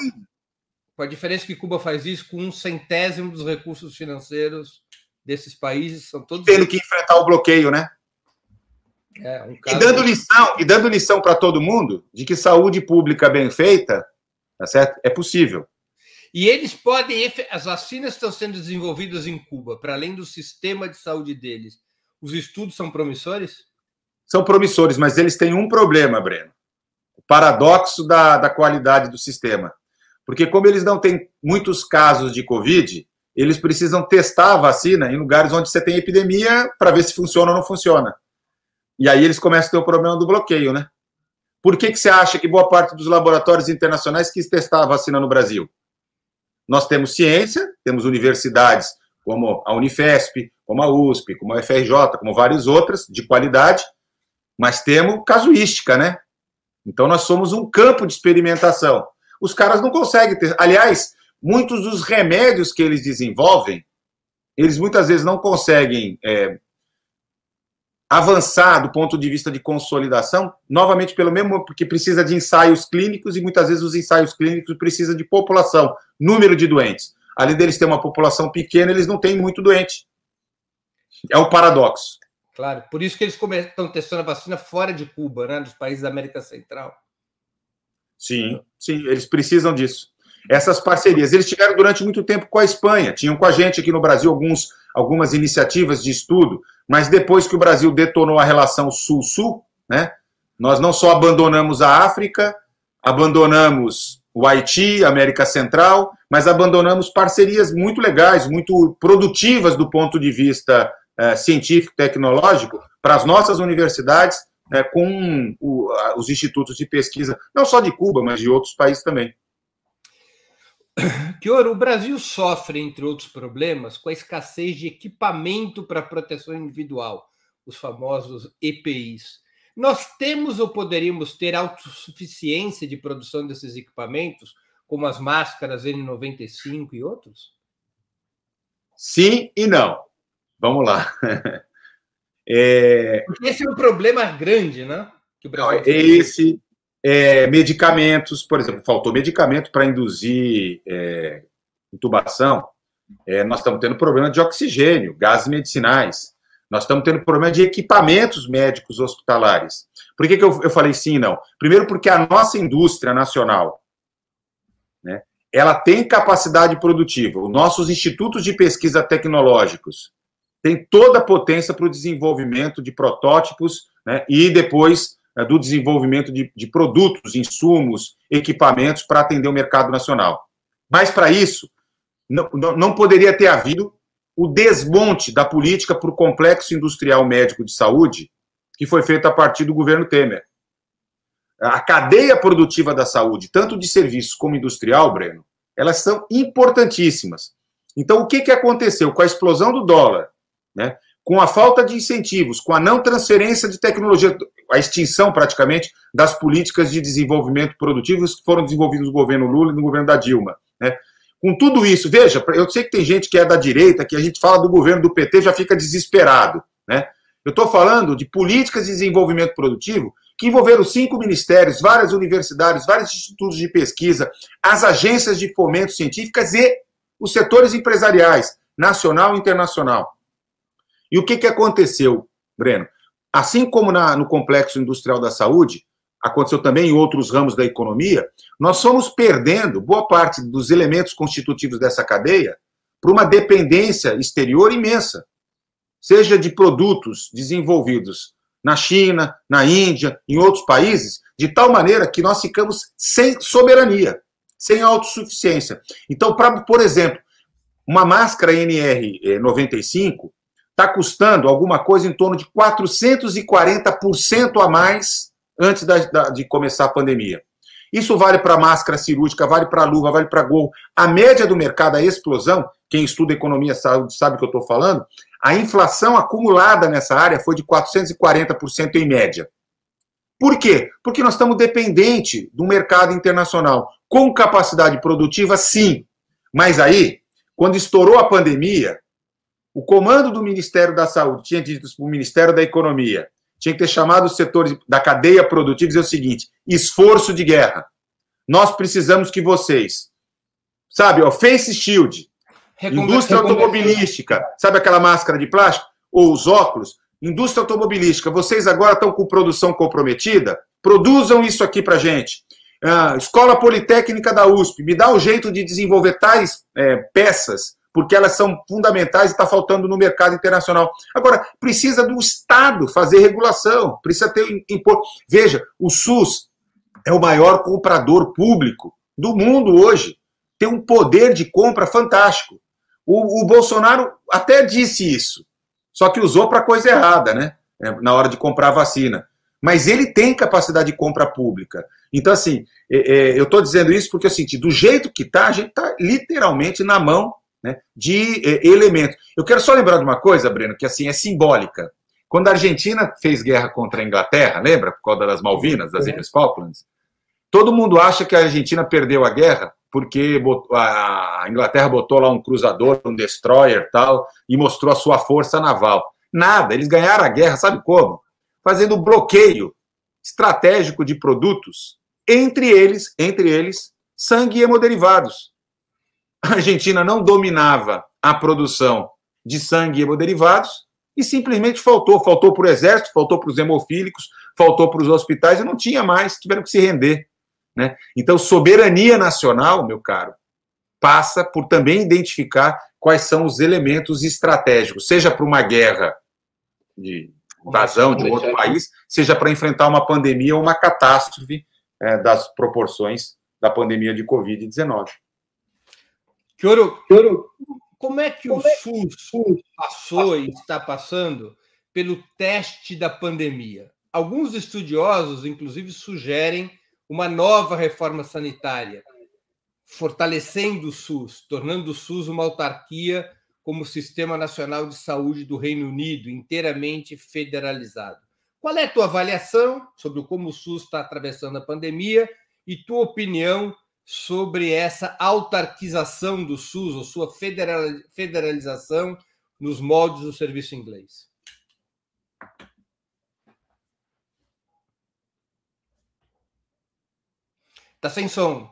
com a diferença que Cuba faz isso com um centésimo dos recursos financeiros desses países, são todos. Tendo que enfrentar o bloqueio, né? É, um e dando lição, e dando lição para todo mundo de que saúde pública bem feita Tá certo? É possível. E eles podem. As vacinas estão sendo desenvolvidas em Cuba, para além do sistema de saúde deles. Os estudos são promissores? São promissores, mas eles têm um problema, Breno. O paradoxo da, da qualidade do sistema. Porque, como eles não têm muitos casos de Covid, eles precisam testar a vacina em lugares onde você tem epidemia para ver se funciona ou não funciona. E aí eles começam a ter o problema do bloqueio, né? Por que, que você acha que boa parte dos laboratórios internacionais quis testar a vacina no Brasil? Nós temos ciência, temos universidades como a Unifesp, como a USP, como a FRJ, como várias outras de qualidade, mas temos casuística, né? Então nós somos um campo de experimentação. Os caras não conseguem ter. Aliás, muitos dos remédios que eles desenvolvem, eles muitas vezes não conseguem é, avançar do ponto de vista de consolidação, novamente pelo mesmo, porque precisa de ensaios clínicos e muitas vezes os ensaios clínicos precisam de população, número de doentes. Além deles ter uma população pequena, eles não têm muito doente. É um paradoxo. Claro, por isso que eles estão testando a vacina fora de Cuba, né, dos países da América Central. Sim, sim, eles precisam disso. Essas parcerias, eles tiveram durante muito tempo com a Espanha, tinham com a gente aqui no Brasil alguns, algumas iniciativas de estudo, mas depois que o Brasil detonou a relação Sul-Sul, né, nós não só abandonamos a África, abandonamos o Haiti, América Central, mas abandonamos parcerias muito legais, muito produtivas do ponto de vista é, científico, tecnológico, para as nossas universidades, é, com o, os institutos de pesquisa, não só de Cuba, mas de outros países também. Kioro, o Brasil sofre, entre outros problemas, com a escassez de equipamento para proteção individual, os famosos EPIs. Nós temos ou poderíamos ter autossuficiência de produção desses equipamentos, como as máscaras N95 e outros? Sim e não. Vamos lá. É... Esse é um problema grande, né? Não, esse, é, medicamentos, por exemplo, faltou medicamento para induzir é, intubação. É, nós estamos tendo problema de oxigênio, gases medicinais. Nós estamos tendo problema de equipamentos médicos hospitalares. Por que, que eu, eu falei sim e não? Primeiro, porque a nossa indústria nacional né, ela tem capacidade produtiva. Os nossos institutos de pesquisa tecnológicos tem toda a potência para o desenvolvimento de protótipos né, e depois do desenvolvimento de, de produtos, insumos, equipamentos para atender o mercado nacional. Mas para isso, não, não poderia ter havido o desmonte da política para o complexo industrial médico de saúde que foi feito a partir do governo Temer. A cadeia produtiva da saúde, tanto de serviços como industrial, Breno, elas são importantíssimas. Então, o que, que aconteceu? Com a explosão do dólar né? com a falta de incentivos, com a não transferência de tecnologia, a extinção praticamente das políticas de desenvolvimento produtivo que foram desenvolvidas no governo Lula e no governo da Dilma. Né? Com tudo isso, veja, eu sei que tem gente que é da direita, que a gente fala do governo do PT já fica desesperado. Né? Eu estou falando de políticas de desenvolvimento produtivo que envolveram cinco ministérios, várias universidades, vários institutos de pesquisa, as agências de fomento científicas e os setores empresariais, nacional e internacional. E o que, que aconteceu, Breno? Assim como na, no complexo industrial da saúde, aconteceu também em outros ramos da economia, nós fomos perdendo boa parte dos elementos constitutivos dessa cadeia para uma dependência exterior imensa, seja de produtos desenvolvidos na China, na Índia, em outros países, de tal maneira que nós ficamos sem soberania, sem autossuficiência. Então, pra, por exemplo, uma máscara NR95 está custando alguma coisa em torno de 440% a mais antes da, da, de começar a pandemia. Isso vale para máscara cirúrgica, vale para luva, vale para gol. A média do mercado, a explosão, quem estuda economia sabe, sabe o que eu estou falando, a inflação acumulada nessa área foi de 440% em média. Por quê? Porque nós estamos dependentes do mercado internacional. Com capacidade produtiva, sim. Mas aí, quando estourou a pandemia, o comando do Ministério da Saúde tinha dito para o Ministério da Economia, tinha que ter chamado os setores da cadeia produtiva e dizer o seguinte: esforço de guerra. Nós precisamos que vocês, sabe, ó, face shield, indústria automobilística, sabe aquela máscara de plástico? Ou os óculos, indústria automobilística, vocês agora estão com produção comprometida? Produzam isso aqui para gente. Ah, Escola Politécnica da USP, me dá o jeito de desenvolver tais é, peças porque elas são fundamentais e está faltando no mercado internacional. Agora, precisa do Estado fazer regulação, precisa ter impor. Veja, o SUS é o maior comprador público do mundo hoje. Tem um poder de compra fantástico. O, o Bolsonaro até disse isso, só que usou para coisa errada, né? É, na hora de comprar vacina. Mas ele tem capacidade de compra pública. Então, assim, é, é, eu estou dizendo isso porque eu senti, do jeito que está, a gente está literalmente na mão né, de eh, elementos. Eu quero só lembrar de uma coisa, Breno, que assim é simbólica. Quando a Argentina fez guerra contra a Inglaterra, lembra? Por causa das Malvinas, das Ilhas Falklands, todo mundo acha que a Argentina perdeu a guerra porque a Inglaterra botou lá um cruzador, um destroyer tal, e mostrou a sua força naval. Nada, eles ganharam a guerra, sabe como? Fazendo bloqueio estratégico de produtos, entre eles, entre eles, sangue e hemoderivados a Argentina não dominava a produção de sangue e hemoderivados, E simplesmente faltou. Faltou para o Exército, faltou para os hemofílicos, faltou para os hospitais e não tinha mais, tiveram que se render. Né? Então, soberania nacional, meu caro, passa por também identificar quais são os elementos estratégicos, seja para uma guerra de invasão de outro país, seja para enfrentar uma pandemia ou uma catástrofe é, das proporções da pandemia de Covid-19. Choro, como é que o é SUS passou e está passando pelo teste da pandemia? Alguns estudiosos, inclusive, sugerem uma nova reforma sanitária, fortalecendo o SUS, tornando o SUS uma autarquia como Sistema Nacional de Saúde do Reino Unido, inteiramente federalizado. Qual é a tua avaliação sobre como o SUS está atravessando a pandemia e tua opinião sobre essa autarquização do SUS, ou sua federalização nos moldes do serviço inglês? Está sem som.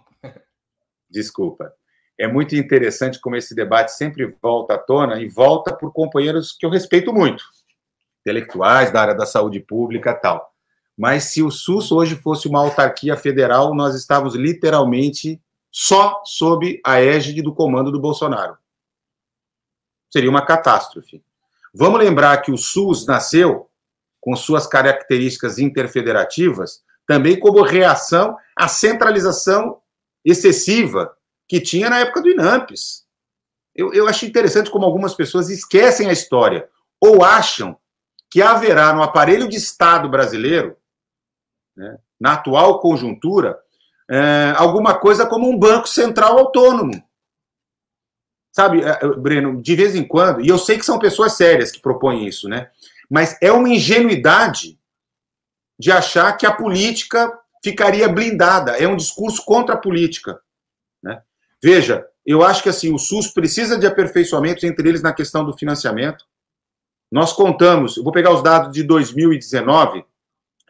Desculpa. É muito interessante como esse debate sempre volta à tona e volta por companheiros que eu respeito muito, intelectuais da área da saúde pública tal. Mas se o SUS hoje fosse uma autarquia federal, nós estávamos literalmente só sob a égide do comando do Bolsonaro. Seria uma catástrofe. Vamos lembrar que o SUS nasceu com suas características interfederativas também como reação à centralização excessiva que tinha na época do INAMPES. Eu, eu acho interessante como algumas pessoas esquecem a história ou acham que haverá no aparelho de Estado brasileiro, né, na atual conjuntura, é, alguma coisa como um banco central autônomo. Sabe, é, Breno, de vez em quando, e eu sei que são pessoas sérias que propõem isso, né? Mas é uma ingenuidade de achar que a política ficaria blindada. É um discurso contra a política. Né? Veja, eu acho que assim o SUS precisa de aperfeiçoamentos, entre eles na questão do financiamento. Nós contamos, eu vou pegar os dados de 2019,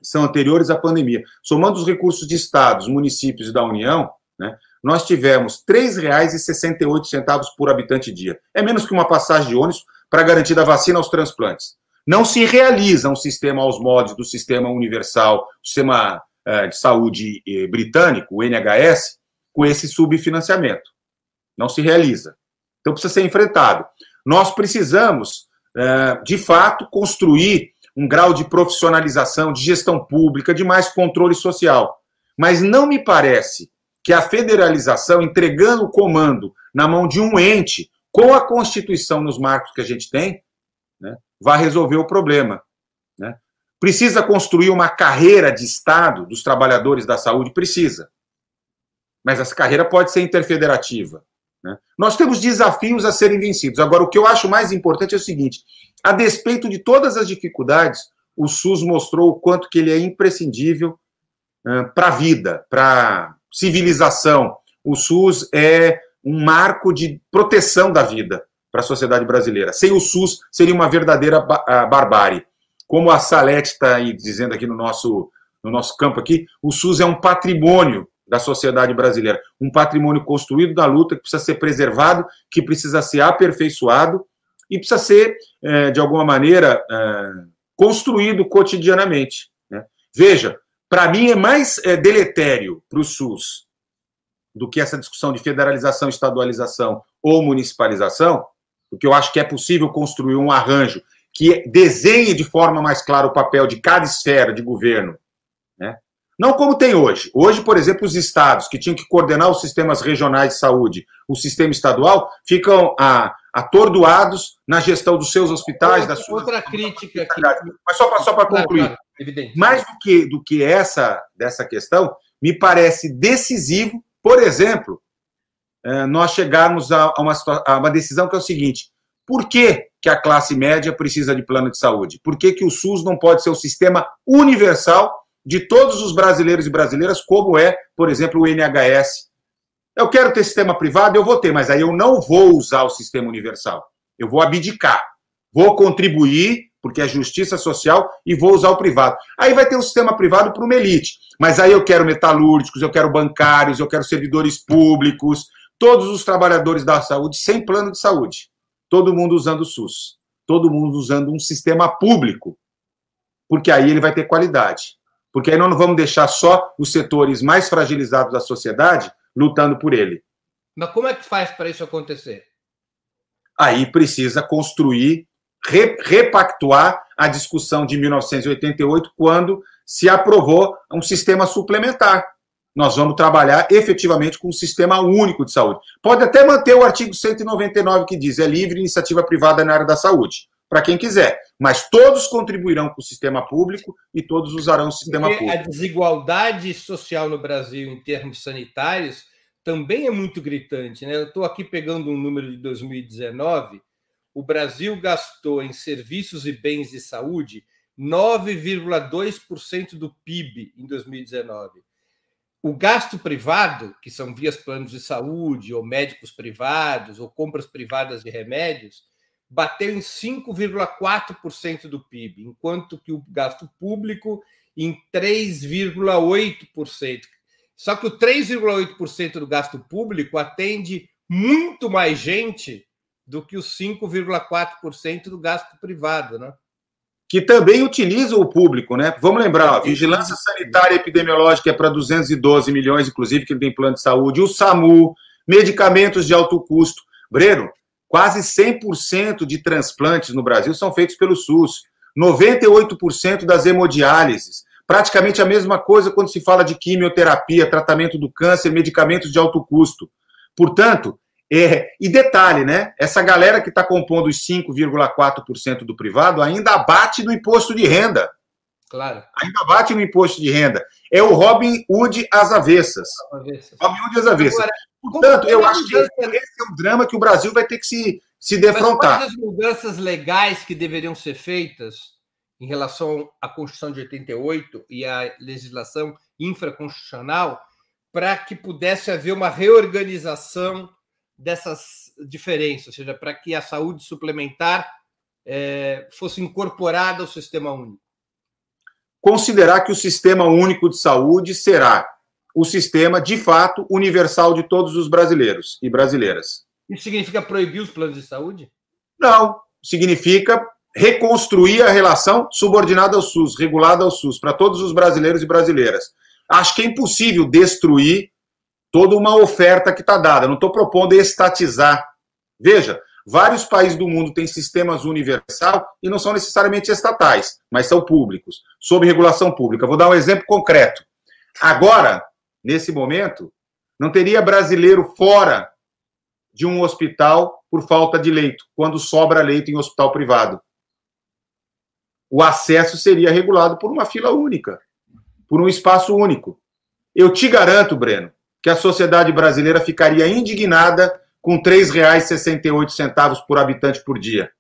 são anteriores à pandemia, somando os recursos de estados, municípios e da União, né, nós tivemos R$ 3,68 por habitante dia. É menos que uma passagem de ônibus para garantir a vacina aos transplantes. Não se realiza um sistema aos moldes do sistema universal, sistema eh, de saúde eh, britânico, o NHS, com esse subfinanciamento. Não se realiza. Então precisa ser enfrentado. Nós precisamos, é, de fato, construir um grau de profissionalização, de gestão pública, de mais controle social. Mas não me parece que a federalização, entregando o comando na mão de um ente, com a Constituição nos marcos que a gente tem, né, vai resolver o problema. Né? Precisa construir uma carreira de Estado dos trabalhadores da saúde? Precisa mas essa carreira pode ser interfederativa. Né? Nós temos desafios a serem vencidos. Agora, o que eu acho mais importante é o seguinte: a despeito de todas as dificuldades, o SUS mostrou o quanto que ele é imprescindível para a vida, para civilização. O SUS é um marco de proteção da vida para a sociedade brasileira. Sem o SUS, seria uma verdadeira barbárie. Como a Salete está dizendo aqui no nosso, no nosso campo aqui, o SUS é um patrimônio da sociedade brasileira. Um patrimônio construído da luta que precisa ser preservado, que precisa ser aperfeiçoado e precisa ser, é, de alguma maneira, é, construído cotidianamente. Né? Veja, para mim é mais é, deletério para o SUS do que essa discussão de federalização, estadualização ou municipalização, porque eu acho que é possível construir um arranjo que desenhe de forma mais clara o papel de cada esfera de governo? Não como tem hoje. Hoje, por exemplo, os estados que tinham que coordenar os sistemas regionais de saúde, o sistema estadual, ficam ah, atordoados na gestão dos seus hospitais, outra, das suas. Outra crítica aqui. Mas só para só concluir. Claro, claro, Mais do que, do que essa dessa questão, me parece decisivo, por exemplo, eh, nós chegarmos a uma, a uma decisão que é o seguinte: por que, que a classe média precisa de plano de saúde? Por que, que o SUS não pode ser o sistema universal de todos os brasileiros e brasileiras, como é, por exemplo, o NHS. Eu quero ter sistema privado, eu vou ter, mas aí eu não vou usar o sistema universal. Eu vou abdicar. Vou contribuir, porque é justiça social, e vou usar o privado. Aí vai ter um sistema privado para uma elite. Mas aí eu quero metalúrgicos, eu quero bancários, eu quero servidores públicos, todos os trabalhadores da saúde sem plano de saúde. Todo mundo usando o SUS todo mundo usando um sistema público, porque aí ele vai ter qualidade. Porque aí nós não vamos deixar só os setores mais fragilizados da sociedade lutando por ele. Mas como é que faz para isso acontecer? Aí precisa construir, re, repactuar a discussão de 1988, quando se aprovou um sistema suplementar. Nós vamos trabalhar efetivamente com um sistema único de saúde. Pode até manter o artigo 199 que diz é livre iniciativa privada na área da saúde, para quem quiser, mas todos contribuirão com o sistema público e todos usarão o sistema Porque público. A desigualdade social no Brasil em termos sanitários também é muito gritante. Né? Eu estou aqui pegando um número de 2019. O Brasil gastou em serviços e bens de saúde 9,2% do PIB em 2019. O gasto privado, que são vias planos de saúde, ou médicos privados, ou compras privadas de remédios, bateu em 5,4% do PIB, enquanto que o gasto público em 3,8%. Só que o 3,8% do gasto público atende muito mais gente do que os 5,4% do gasto privado, né? Que também utiliza o público, né? Vamos lembrar, ó, vigilância sanitária e epidemiológica é para 212 milhões, inclusive, que tem plano de saúde, o SAMU, medicamentos de alto custo. Breno, quase 100% de transplantes no Brasil são feitos pelo SUS, 98% das hemodiálises, Praticamente a mesma coisa quando se fala de quimioterapia, tratamento do câncer, medicamentos de alto custo. Portanto, é, e detalhe, né? Essa galera que está compondo os 5,4% do privado ainda bate no imposto de renda. Claro. Ainda bate no imposto de renda. É o Robin Hood às avessas. avessas. Robin Hood às avessas. Agora, Portanto, eu acho que esse é um drama que o Brasil vai ter que se, se defrontar. Mas as mudanças legais que deveriam ser feitas em relação à Constituição de 88 e à legislação infraconstitucional para que pudesse haver uma reorganização dessas diferenças, ou seja, para que a saúde suplementar é, fosse incorporada ao sistema único? Considerar que o sistema único de saúde será o sistema, de fato, universal de todos os brasileiros e brasileiras. Isso significa proibir os planos de saúde? Não. Significa reconstruir a relação subordinada ao SUS, regulada ao SUS, para todos os brasileiros e brasileiras. Acho que é impossível destruir toda uma oferta que está dada. Não estou propondo estatizar. Veja, vários países do mundo têm sistemas universal e não são necessariamente estatais, mas são públicos, sob regulação pública. Vou dar um exemplo concreto. Agora, nesse momento, não teria brasileiro fora de um hospital por falta de leito, quando sobra leito em hospital privado o acesso seria regulado por uma fila única, por um espaço único. Eu te garanto, Breno, que a sociedade brasileira ficaria indignada com R$ 3,68 por habitante por dia.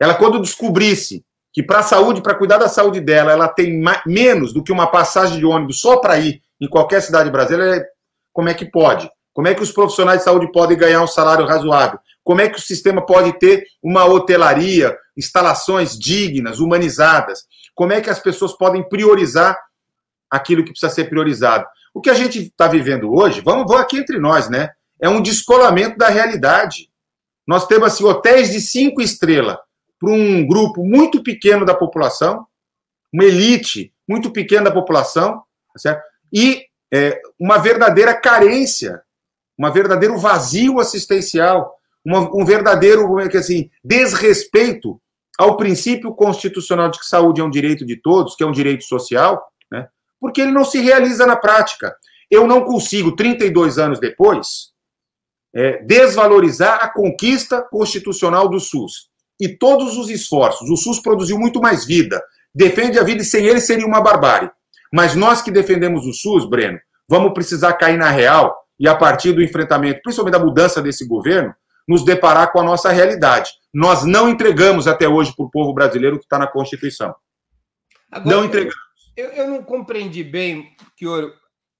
Ela, quando descobrisse que para a saúde, para cuidar da saúde dela, ela tem menos do que uma passagem de ônibus só para ir em qualquer cidade brasileira, como é que pode? Como é que os profissionais de saúde podem ganhar um salário razoável? Como é que o sistema pode ter uma hotelaria, instalações dignas, humanizadas? Como é que as pessoas podem priorizar aquilo que precisa ser priorizado? O que a gente está vivendo hoje, vamos, vamos aqui entre nós, né? É um descolamento da realidade. Nós temos assim, hotéis de cinco estrelas para um grupo muito pequeno da população, uma elite muito pequena da população, tá certo? e é, uma verdadeira carência, um verdadeiro vazio assistencial, uma, um verdadeiro como é que assim, desrespeito ao princípio constitucional de que saúde é um direito de todos, que é um direito social, né? porque ele não se realiza na prática. Eu não consigo, 32 anos depois, é, desvalorizar a conquista constitucional do SUS. E todos os esforços. O SUS produziu muito mais vida, defende a vida e sem ele seria uma barbárie. Mas nós que defendemos o SUS, Breno, vamos precisar cair na real e, a partir do enfrentamento, principalmente da mudança desse governo, nos deparar com a nossa realidade. Nós não entregamos até hoje para o povo brasileiro o que está na Constituição. Agora, não entregamos. Eu, eu, não compreendi bem, que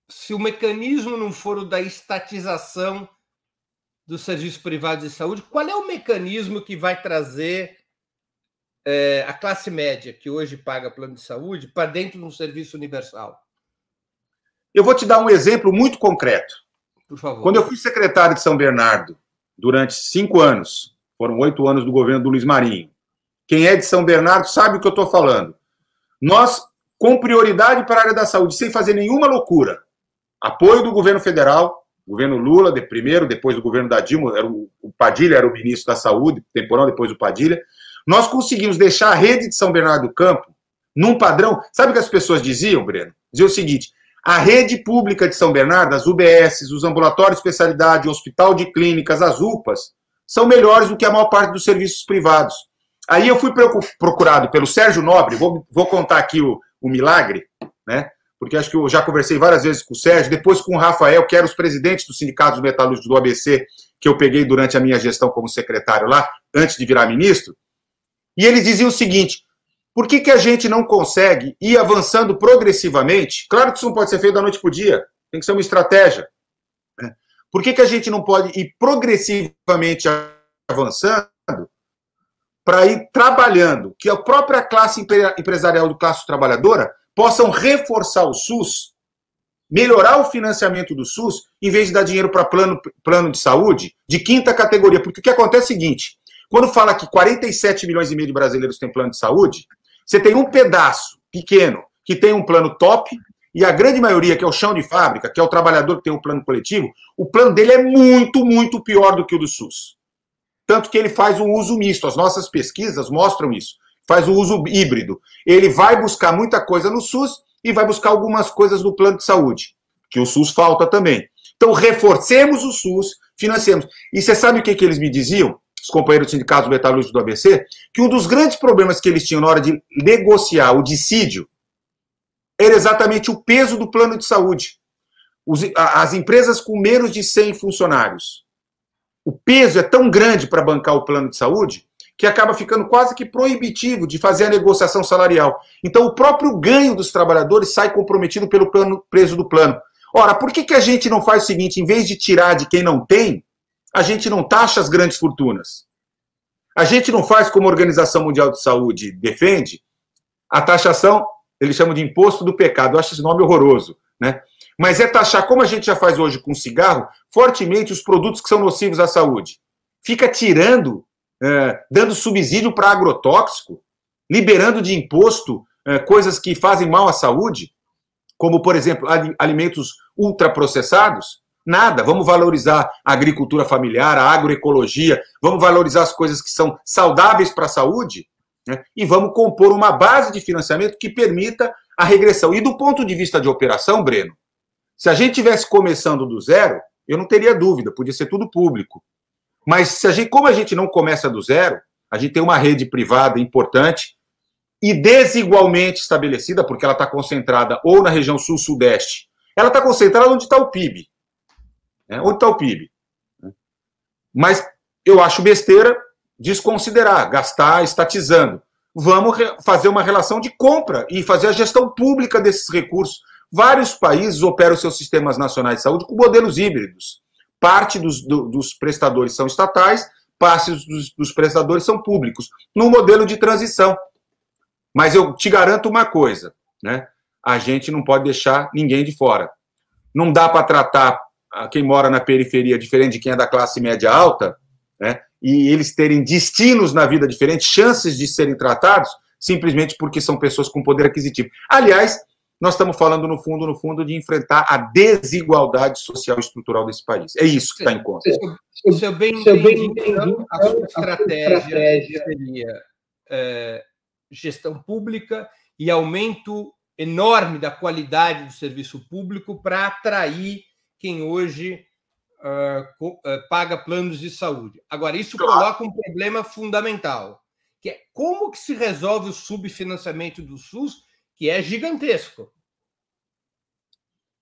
se o mecanismo não for o da estatização dos serviços privados de saúde, qual é o mecanismo que vai trazer é, a classe média, que hoje paga plano de saúde, para dentro de um serviço universal? Eu vou te dar um exemplo muito concreto. Por favor. Quando eu fui secretário de São Bernardo, durante cinco anos, foram oito anos do governo do Luiz Marinho. Quem é de São Bernardo sabe o que eu estou falando. Nós, com prioridade para a área da saúde, sem fazer nenhuma loucura, apoio do governo federal, governo Lula, de primeiro, depois do governo da Dilma, era o, o Padilha era o ministro da Saúde, temporal, depois do Padilha. Nós conseguimos deixar a rede de São Bernardo do Campo num padrão. Sabe o que as pessoas diziam, Breno? Diziam o seguinte: a rede pública de São Bernardo, as UBS, os ambulatórios de especialidade, o hospital de clínicas, as UPAs, são melhores do que a maior parte dos serviços privados. Aí eu fui procurado pelo Sérgio Nobre, vou, vou contar aqui o, o milagre, né? Porque acho que eu já conversei várias vezes com o Sérgio, depois com o Rafael, que era os presidentes dos Metalúrgicos do ABC, que eu peguei durante a minha gestão como secretário lá, antes de virar ministro. E eles diziam o seguinte: por que, que a gente não consegue ir avançando progressivamente? Claro que isso não pode ser feito da noite para o dia, tem que ser uma estratégia. Né? Por que, que a gente não pode ir progressivamente avançando para ir trabalhando, que a própria classe empresarial do classe trabalhadora possam reforçar o SUS, melhorar o financiamento do SUS, em vez de dar dinheiro para plano, plano de saúde de quinta categoria. Porque o que acontece é o seguinte: quando fala que 47 milhões e meio de brasileiros têm plano de saúde, você tem um pedaço pequeno que tem um plano top, e a grande maioria, que é o chão de fábrica, que é o trabalhador que tem um plano coletivo, o plano dele é muito, muito pior do que o do SUS. Tanto que ele faz um uso misto. As nossas pesquisas mostram isso. Faz o uso híbrido. Ele vai buscar muita coisa no SUS e vai buscar algumas coisas no plano de saúde, que o SUS falta também. Então, reforcemos o SUS, financiemos. E você sabe o que, que eles me diziam? os companheiros do Sindicato Metalúrgico do ABC, que um dos grandes problemas que eles tinham na hora de negociar o dissídio era exatamente o peso do plano de saúde. As empresas com menos de 100 funcionários. O peso é tão grande para bancar o plano de saúde que acaba ficando quase que proibitivo de fazer a negociação salarial. Então, o próprio ganho dos trabalhadores sai comprometido pelo plano, preso do plano. Ora, por que, que a gente não faz o seguinte, em vez de tirar de quem não tem, a gente não taxa as grandes fortunas. A gente não faz como a Organização Mundial de Saúde defende a taxação, eles chamam de imposto do pecado. Eu acho esse nome horroroso, né? Mas é taxar, como a gente já faz hoje com cigarro, fortemente os produtos que são nocivos à saúde. Fica tirando, é, dando subsídio para agrotóxico, liberando de imposto é, coisas que fazem mal à saúde, como, por exemplo, alimentos ultraprocessados. Nada. Vamos valorizar a agricultura familiar, a agroecologia, vamos valorizar as coisas que são saudáveis para a saúde né? e vamos compor uma base de financiamento que permita a regressão. E do ponto de vista de operação, Breno, se a gente tivesse começando do zero, eu não teria dúvida, podia ser tudo público. Mas se a gente, como a gente não começa do zero, a gente tem uma rede privada importante e desigualmente estabelecida, porque ela está concentrada ou na região sul-sudeste, ela está concentrada onde está o PIB. Né? Onde está o PIB? Mas eu acho besteira desconsiderar, gastar estatizando. Vamos fazer uma relação de compra e fazer a gestão pública desses recursos. Vários países operam seus sistemas nacionais de saúde com modelos híbridos. Parte dos, do, dos prestadores são estatais, parte dos, dos prestadores são públicos, num modelo de transição. Mas eu te garanto uma coisa, né? A gente não pode deixar ninguém de fora. Não dá para tratar quem mora na periferia, diferente de quem é da classe média alta, né, e eles terem destinos na vida diferentes, chances de serem tratados, simplesmente porque são pessoas com poder aquisitivo. Aliás, nós estamos falando, no fundo, no fundo, de enfrentar a desigualdade social e estrutural desse país. É isso que está em conta. Se eu bem entendi, então, a sua estratégia seria é, gestão pública e aumento enorme da qualidade do serviço público para atrair quem hoje uh, uh, paga planos de saúde. Agora, isso claro. coloca um problema fundamental, que é como que se resolve o subfinanciamento do SUS, que é gigantesco.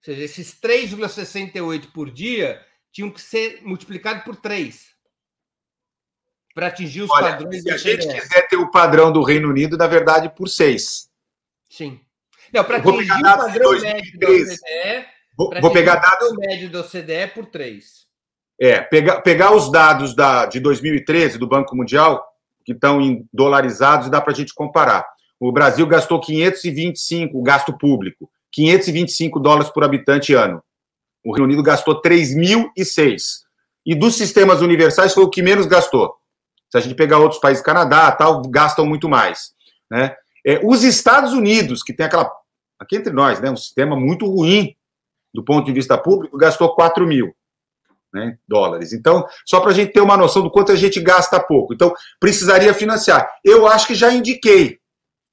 Ou seja, esses 3,68 por dia tinham que ser multiplicados por 3 para atingir os Olha, padrões se a gente quiser ter o padrão do Reino Unido, na verdade, por 6. Sim. Não, para atingir o padrão médio da OCDE, Vou, vou pegar dados. O médio do OCDE por 3. É, pegar, pegar os dados da, de 2013 do Banco Mundial, que estão em dolarizados, dá para a gente comparar. O Brasil gastou 525, gasto público, 525 dólares por habitante ano. O Reino Unido gastou 3.006. E dos sistemas universais foi o que menos gastou. Se a gente pegar outros países, Canadá, tal, gastam muito mais. Né? É, os Estados Unidos, que tem aquela, aqui entre nós, né, um sistema muito ruim do ponto de vista público, gastou 4 mil né, dólares. Então, só para a gente ter uma noção do quanto a gente gasta pouco. Então, precisaria financiar. Eu acho que já indiquei,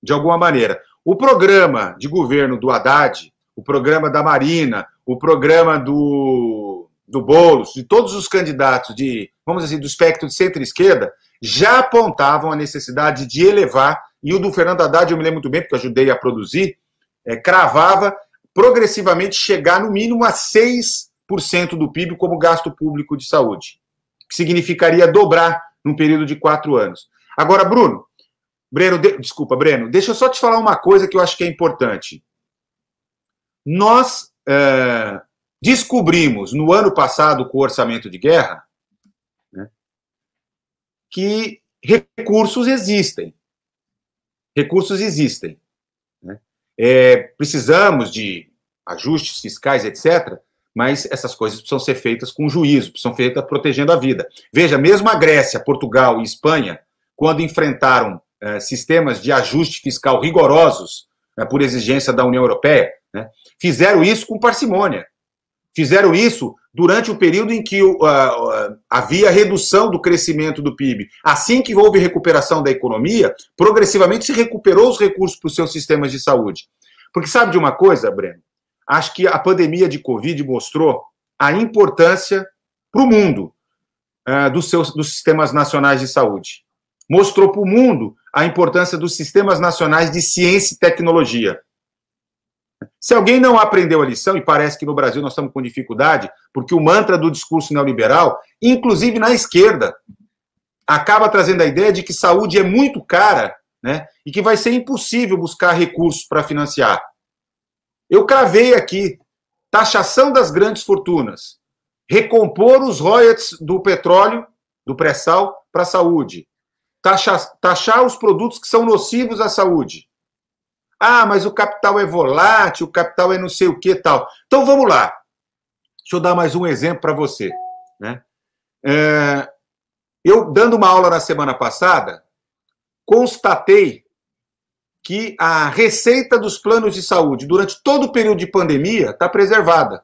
de alguma maneira. O programa de governo do Haddad, o programa da Marina, o programa do, do Boulos, de todos os candidatos de, vamos dizer, do espectro de centro-esquerda, já apontavam a necessidade de elevar, e o do Fernando Haddad, eu me lembro muito bem, porque eu ajudei a produzir, é, cravava progressivamente chegar no mínimo a 6% do PIB como gasto público de saúde, que significaria dobrar num período de quatro anos. Agora, Bruno, Breno, de, desculpa, Breno, deixa eu só te falar uma coisa que eu acho que é importante. Nós é, descobrimos no ano passado, com o orçamento de guerra, que recursos existem. Recursos existem. Né? É, precisamos de ajustes fiscais, etc., mas essas coisas precisam ser feitas com juízo, precisam ser feitas protegendo a vida. Veja, mesmo a Grécia, Portugal e Espanha, quando enfrentaram é, sistemas de ajuste fiscal rigorosos é, por exigência da União Europeia, né, fizeram isso com parcimônia. Fizeram isso durante o período em que uh, uh, havia redução do crescimento do PIB. Assim que houve recuperação da economia, progressivamente se recuperou os recursos para os seus sistemas de saúde. Porque sabe de uma coisa, Breno? Acho que a pandemia de Covid mostrou a importância para o mundo uh, dos, seus, dos sistemas nacionais de saúde. Mostrou para o mundo a importância dos sistemas nacionais de ciência e tecnologia. Se alguém não aprendeu a lição, e parece que no Brasil nós estamos com dificuldade, porque o mantra do discurso neoliberal, inclusive na esquerda, acaba trazendo a ideia de que saúde é muito cara né, e que vai ser impossível buscar recursos para financiar. Eu cravei aqui taxação das grandes fortunas, recompor os royalties do petróleo, do pré-sal, para a saúde, taxar, taxar os produtos que são nocivos à saúde, ah, mas o capital é volátil, o capital é não sei o que tal. Então vamos lá. Deixa eu dar mais um exemplo para você. Né? É, eu, dando uma aula na semana passada, constatei que a receita dos planos de saúde durante todo o período de pandemia está preservada.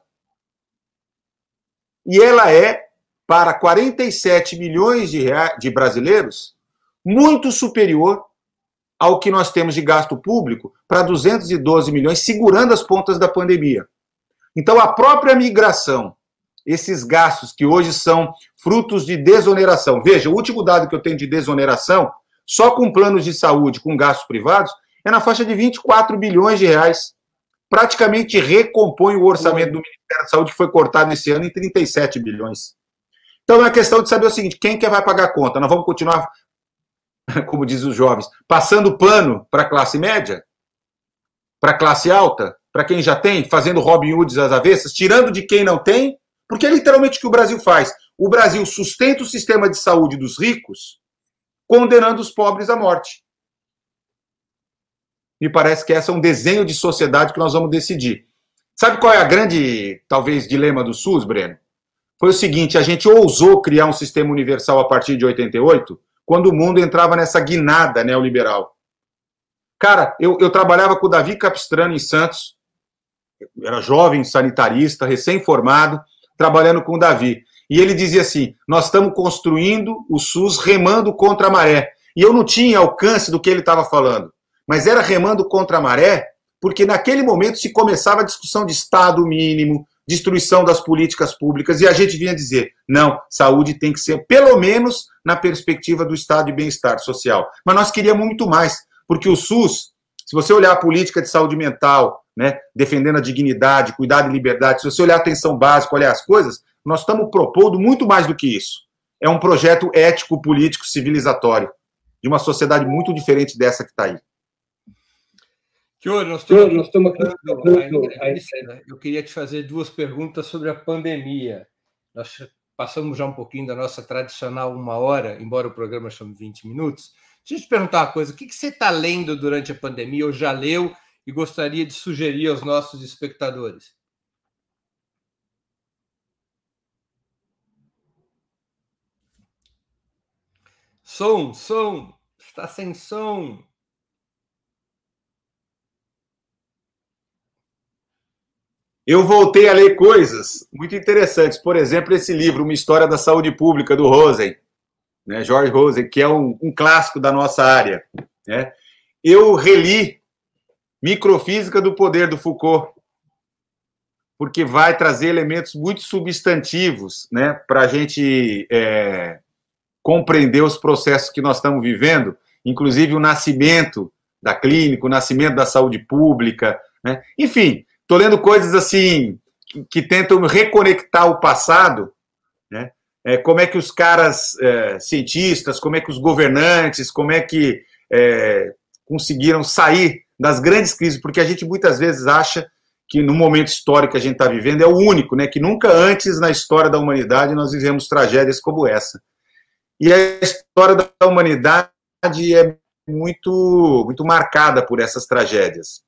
E ela é, para 47 milhões de, de brasileiros, muito superior ao que nós temos de gasto público para 212 milhões, segurando as pontas da pandemia. Então, a própria migração, esses gastos que hoje são frutos de desoneração. Veja, o último dado que eu tenho de desoneração, só com planos de saúde, com gastos privados, é na faixa de 24 bilhões de reais. Praticamente recompõe o orçamento do Ministério da Saúde, que foi cortado esse ano em 37 bilhões. Então é a questão de saber o seguinte: quem que vai pagar a conta? Nós vamos continuar como diz os jovens, passando pano para a classe média, para a classe alta, para quem já tem, fazendo Robin Hoods às avessas, tirando de quem não tem, porque é literalmente o que o Brasil faz. O Brasil sustenta o sistema de saúde dos ricos, condenando os pobres à morte. Me parece que esse é um desenho de sociedade que nós vamos decidir. Sabe qual é a grande, talvez, dilema do SUS, Breno? Foi o seguinte: a gente ousou criar um sistema universal a partir de 88, quando o mundo entrava nessa guinada neoliberal. Cara, eu, eu trabalhava com o Davi Capistrano em Santos, era jovem sanitarista, recém-formado, trabalhando com o Davi. E ele dizia assim: nós estamos construindo o SUS remando contra a maré. E eu não tinha alcance do que ele estava falando, mas era remando contra a maré, porque naquele momento se começava a discussão de Estado mínimo, destruição das políticas públicas, e a gente vinha dizer: não, saúde tem que ser, pelo menos, na perspectiva do estado de bem-estar social. Mas nós queríamos muito mais, porque o SUS, se você olhar a política de saúde mental, né, defendendo a dignidade, cuidado e liberdade, se você olhar a atenção básica, olhar as coisas, nós estamos propondo muito mais do que isso. É um projeto ético, político, civilizatório, de uma sociedade muito diferente dessa que está aí. Senhor, nós estamos, nós estamos Eu queria te fazer duas perguntas sobre a pandemia. Nós passamos já um pouquinho da nossa tradicional uma hora, embora o programa chame 20 minutos. Deixa eu te perguntar uma coisa: o que você está lendo durante a pandemia, ou já leu, e gostaria de sugerir aos nossos espectadores? Som, som, está sem som. Eu voltei a ler coisas muito interessantes. Por exemplo, esse livro, Uma História da Saúde Pública, do Rosen, né, George Rosen, que é um, um clássico da nossa área. Né? Eu reli Microfísica do Poder, do Foucault, porque vai trazer elementos muito substantivos né, para a gente é, compreender os processos que nós estamos vivendo, inclusive o nascimento da clínica, o nascimento da saúde pública. Né? Enfim, Estou lendo coisas assim que, que, tentam reconectar o passado, né? É, como é que os caras é, cientistas, como é que os governantes, como é que é, conseguiram sair das grandes crises, porque a gente muitas vezes acha que no momento histórico que a gente está vivendo é o único, né? Que nunca antes na história da humanidade nós vivemos tragédias como essa. E a história da humanidade é muito muito marcada por essas tragédias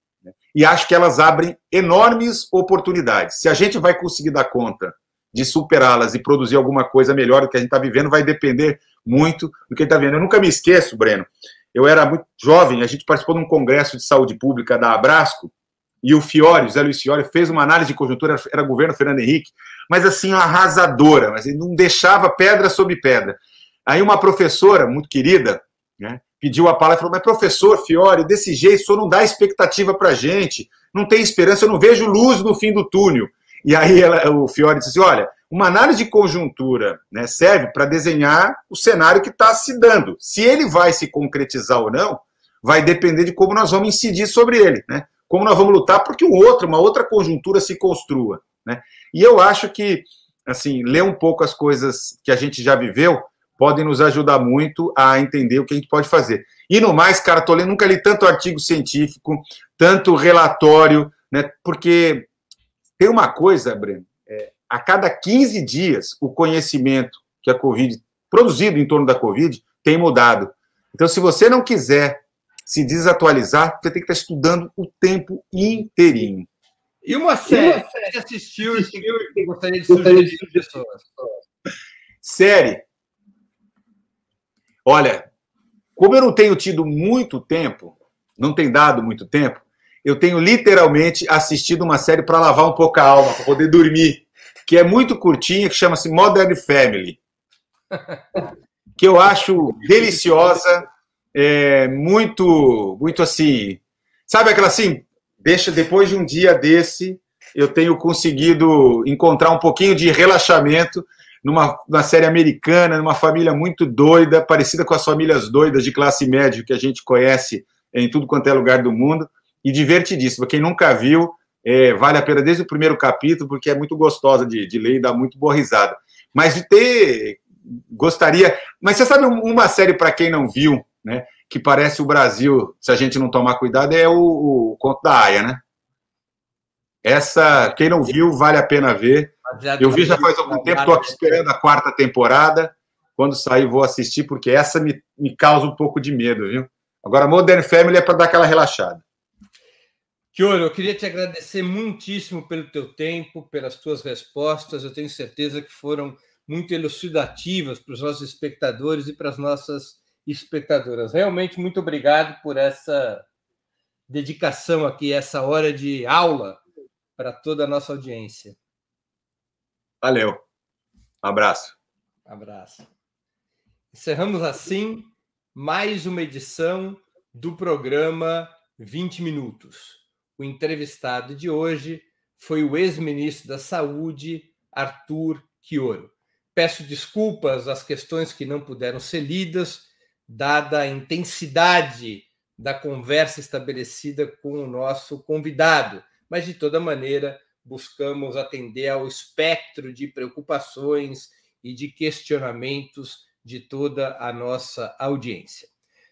e acho que elas abrem enormes oportunidades. Se a gente vai conseguir dar conta de superá-las e produzir alguma coisa melhor do que a gente está vivendo, vai depender muito do que está vendo. Eu nunca me esqueço, Breno. Eu era muito jovem, a gente participou de um congresso de saúde pública da Abrasco, e o Fiore, o Zé Luiz Fiore, fez uma análise de conjuntura, era governo Fernando Henrique, mas assim, arrasadora, mas ele não deixava pedra sobre pedra. Aí uma professora muito querida, né, pediu a palavra e falou: Mas professor Fiore, desse jeito, o senhor não dá expectativa para gente, não tem esperança, eu não vejo luz no fim do túnel. E aí ela, o Fiore disse assim: Olha, uma análise de conjuntura né, serve para desenhar o cenário que está se dando. Se ele vai se concretizar ou não, vai depender de como nós vamos incidir sobre ele, né? Como nós vamos lutar porque um outro, uma outra conjuntura se construa, né? E eu acho que, assim, ler um pouco as coisas que a gente já viveu podem nos ajudar muito a entender o que a gente pode fazer. E no mais, cara, tô lendo, nunca li tanto artigo científico, tanto relatório, né? Porque tem uma coisa, Breno, é, a cada 15 dias o conhecimento que a Covid, produzido em torno da Covid, tem mudado. Então, se você não quiser se desatualizar, você tem que estar estudando o tempo inteirinho. E uma série que você assistiu e que gostaria de sugerir pessoas? Série. Olha, como eu não tenho tido muito tempo, não tem dado muito tempo, eu tenho literalmente assistido uma série para lavar um pouco a alma, para poder dormir, que é muito curtinha, que chama-se Modern Family, que eu acho deliciosa, é, muito, muito assim, sabe aquela assim, deixa depois de um dia desse, eu tenho conseguido encontrar um pouquinho de relaxamento numa, numa série americana, numa família muito doida, parecida com as famílias doidas de classe média que a gente conhece em tudo quanto é lugar do mundo, e divertidíssima. Quem nunca viu, é, vale a pena desde o primeiro capítulo, porque é muito gostosa de, de ler e dá muito boa risada. Mas de ter. Gostaria. Mas você sabe uma série para quem não viu, né? Que parece o Brasil, se a gente não tomar cuidado, é o, o Conto da Aya, né? Essa, quem não viu, vale a pena ver. Eu vi já faz algum tempo, estou aqui esperando a quarta temporada. Quando sair, vou assistir, porque essa me, me causa um pouco de medo, viu? Agora, Modern Family é para dar aquela relaxada. Kioro, eu queria te agradecer muitíssimo pelo teu tempo, pelas tuas respostas. Eu tenho certeza que foram muito elucidativas para os nossos espectadores e para as nossas espectadoras. Realmente, muito obrigado por essa dedicação aqui, essa hora de aula para toda a nossa audiência. Valeu. Um abraço. Abraço. Encerramos assim mais uma edição do programa 20 Minutos. O entrevistado de hoje foi o ex-ministro da Saúde, Arthur Quioro. Peço desculpas às questões que não puderam ser lidas, dada a intensidade da conversa estabelecida com o nosso convidado, mas de toda maneira buscamos atender ao espectro de preocupações e de questionamentos de toda a nossa audiência.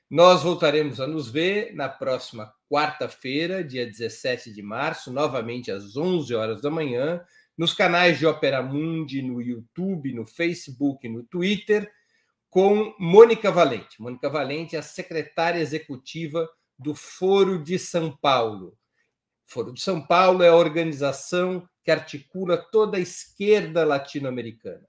Nós voltaremos a nos ver na próxima quarta-feira, dia 17 de março, novamente às 11 horas da manhã, nos canais de Opera Mundi, no YouTube, no Facebook, no Twitter, com Mônica Valente. Mônica Valente é a secretária executiva do Foro de São Paulo, Foro de São Paulo é a organização que articula toda a esquerda latino-americana.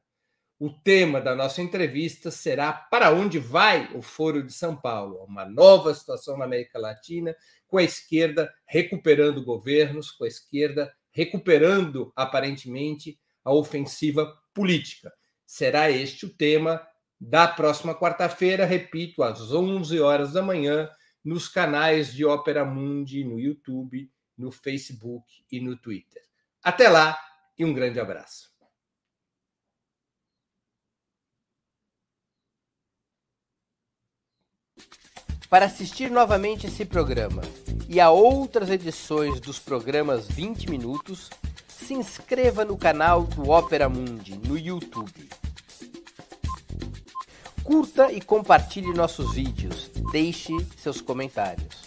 O tema da nossa entrevista será Para onde vai o Foro de São Paulo? Uma nova situação na América Latina, com a esquerda recuperando governos, com a esquerda recuperando, aparentemente, a ofensiva política. Será este o tema da próxima quarta-feira, repito, às 11 horas da manhã, nos canais de Ópera Mundi, no YouTube, no Facebook e no Twitter. Até lá e um grande abraço. Para assistir novamente esse programa e a outras edições dos programas 20 Minutos, se inscreva no canal do Opera Mundi no YouTube. Curta e compartilhe nossos vídeos, deixe seus comentários.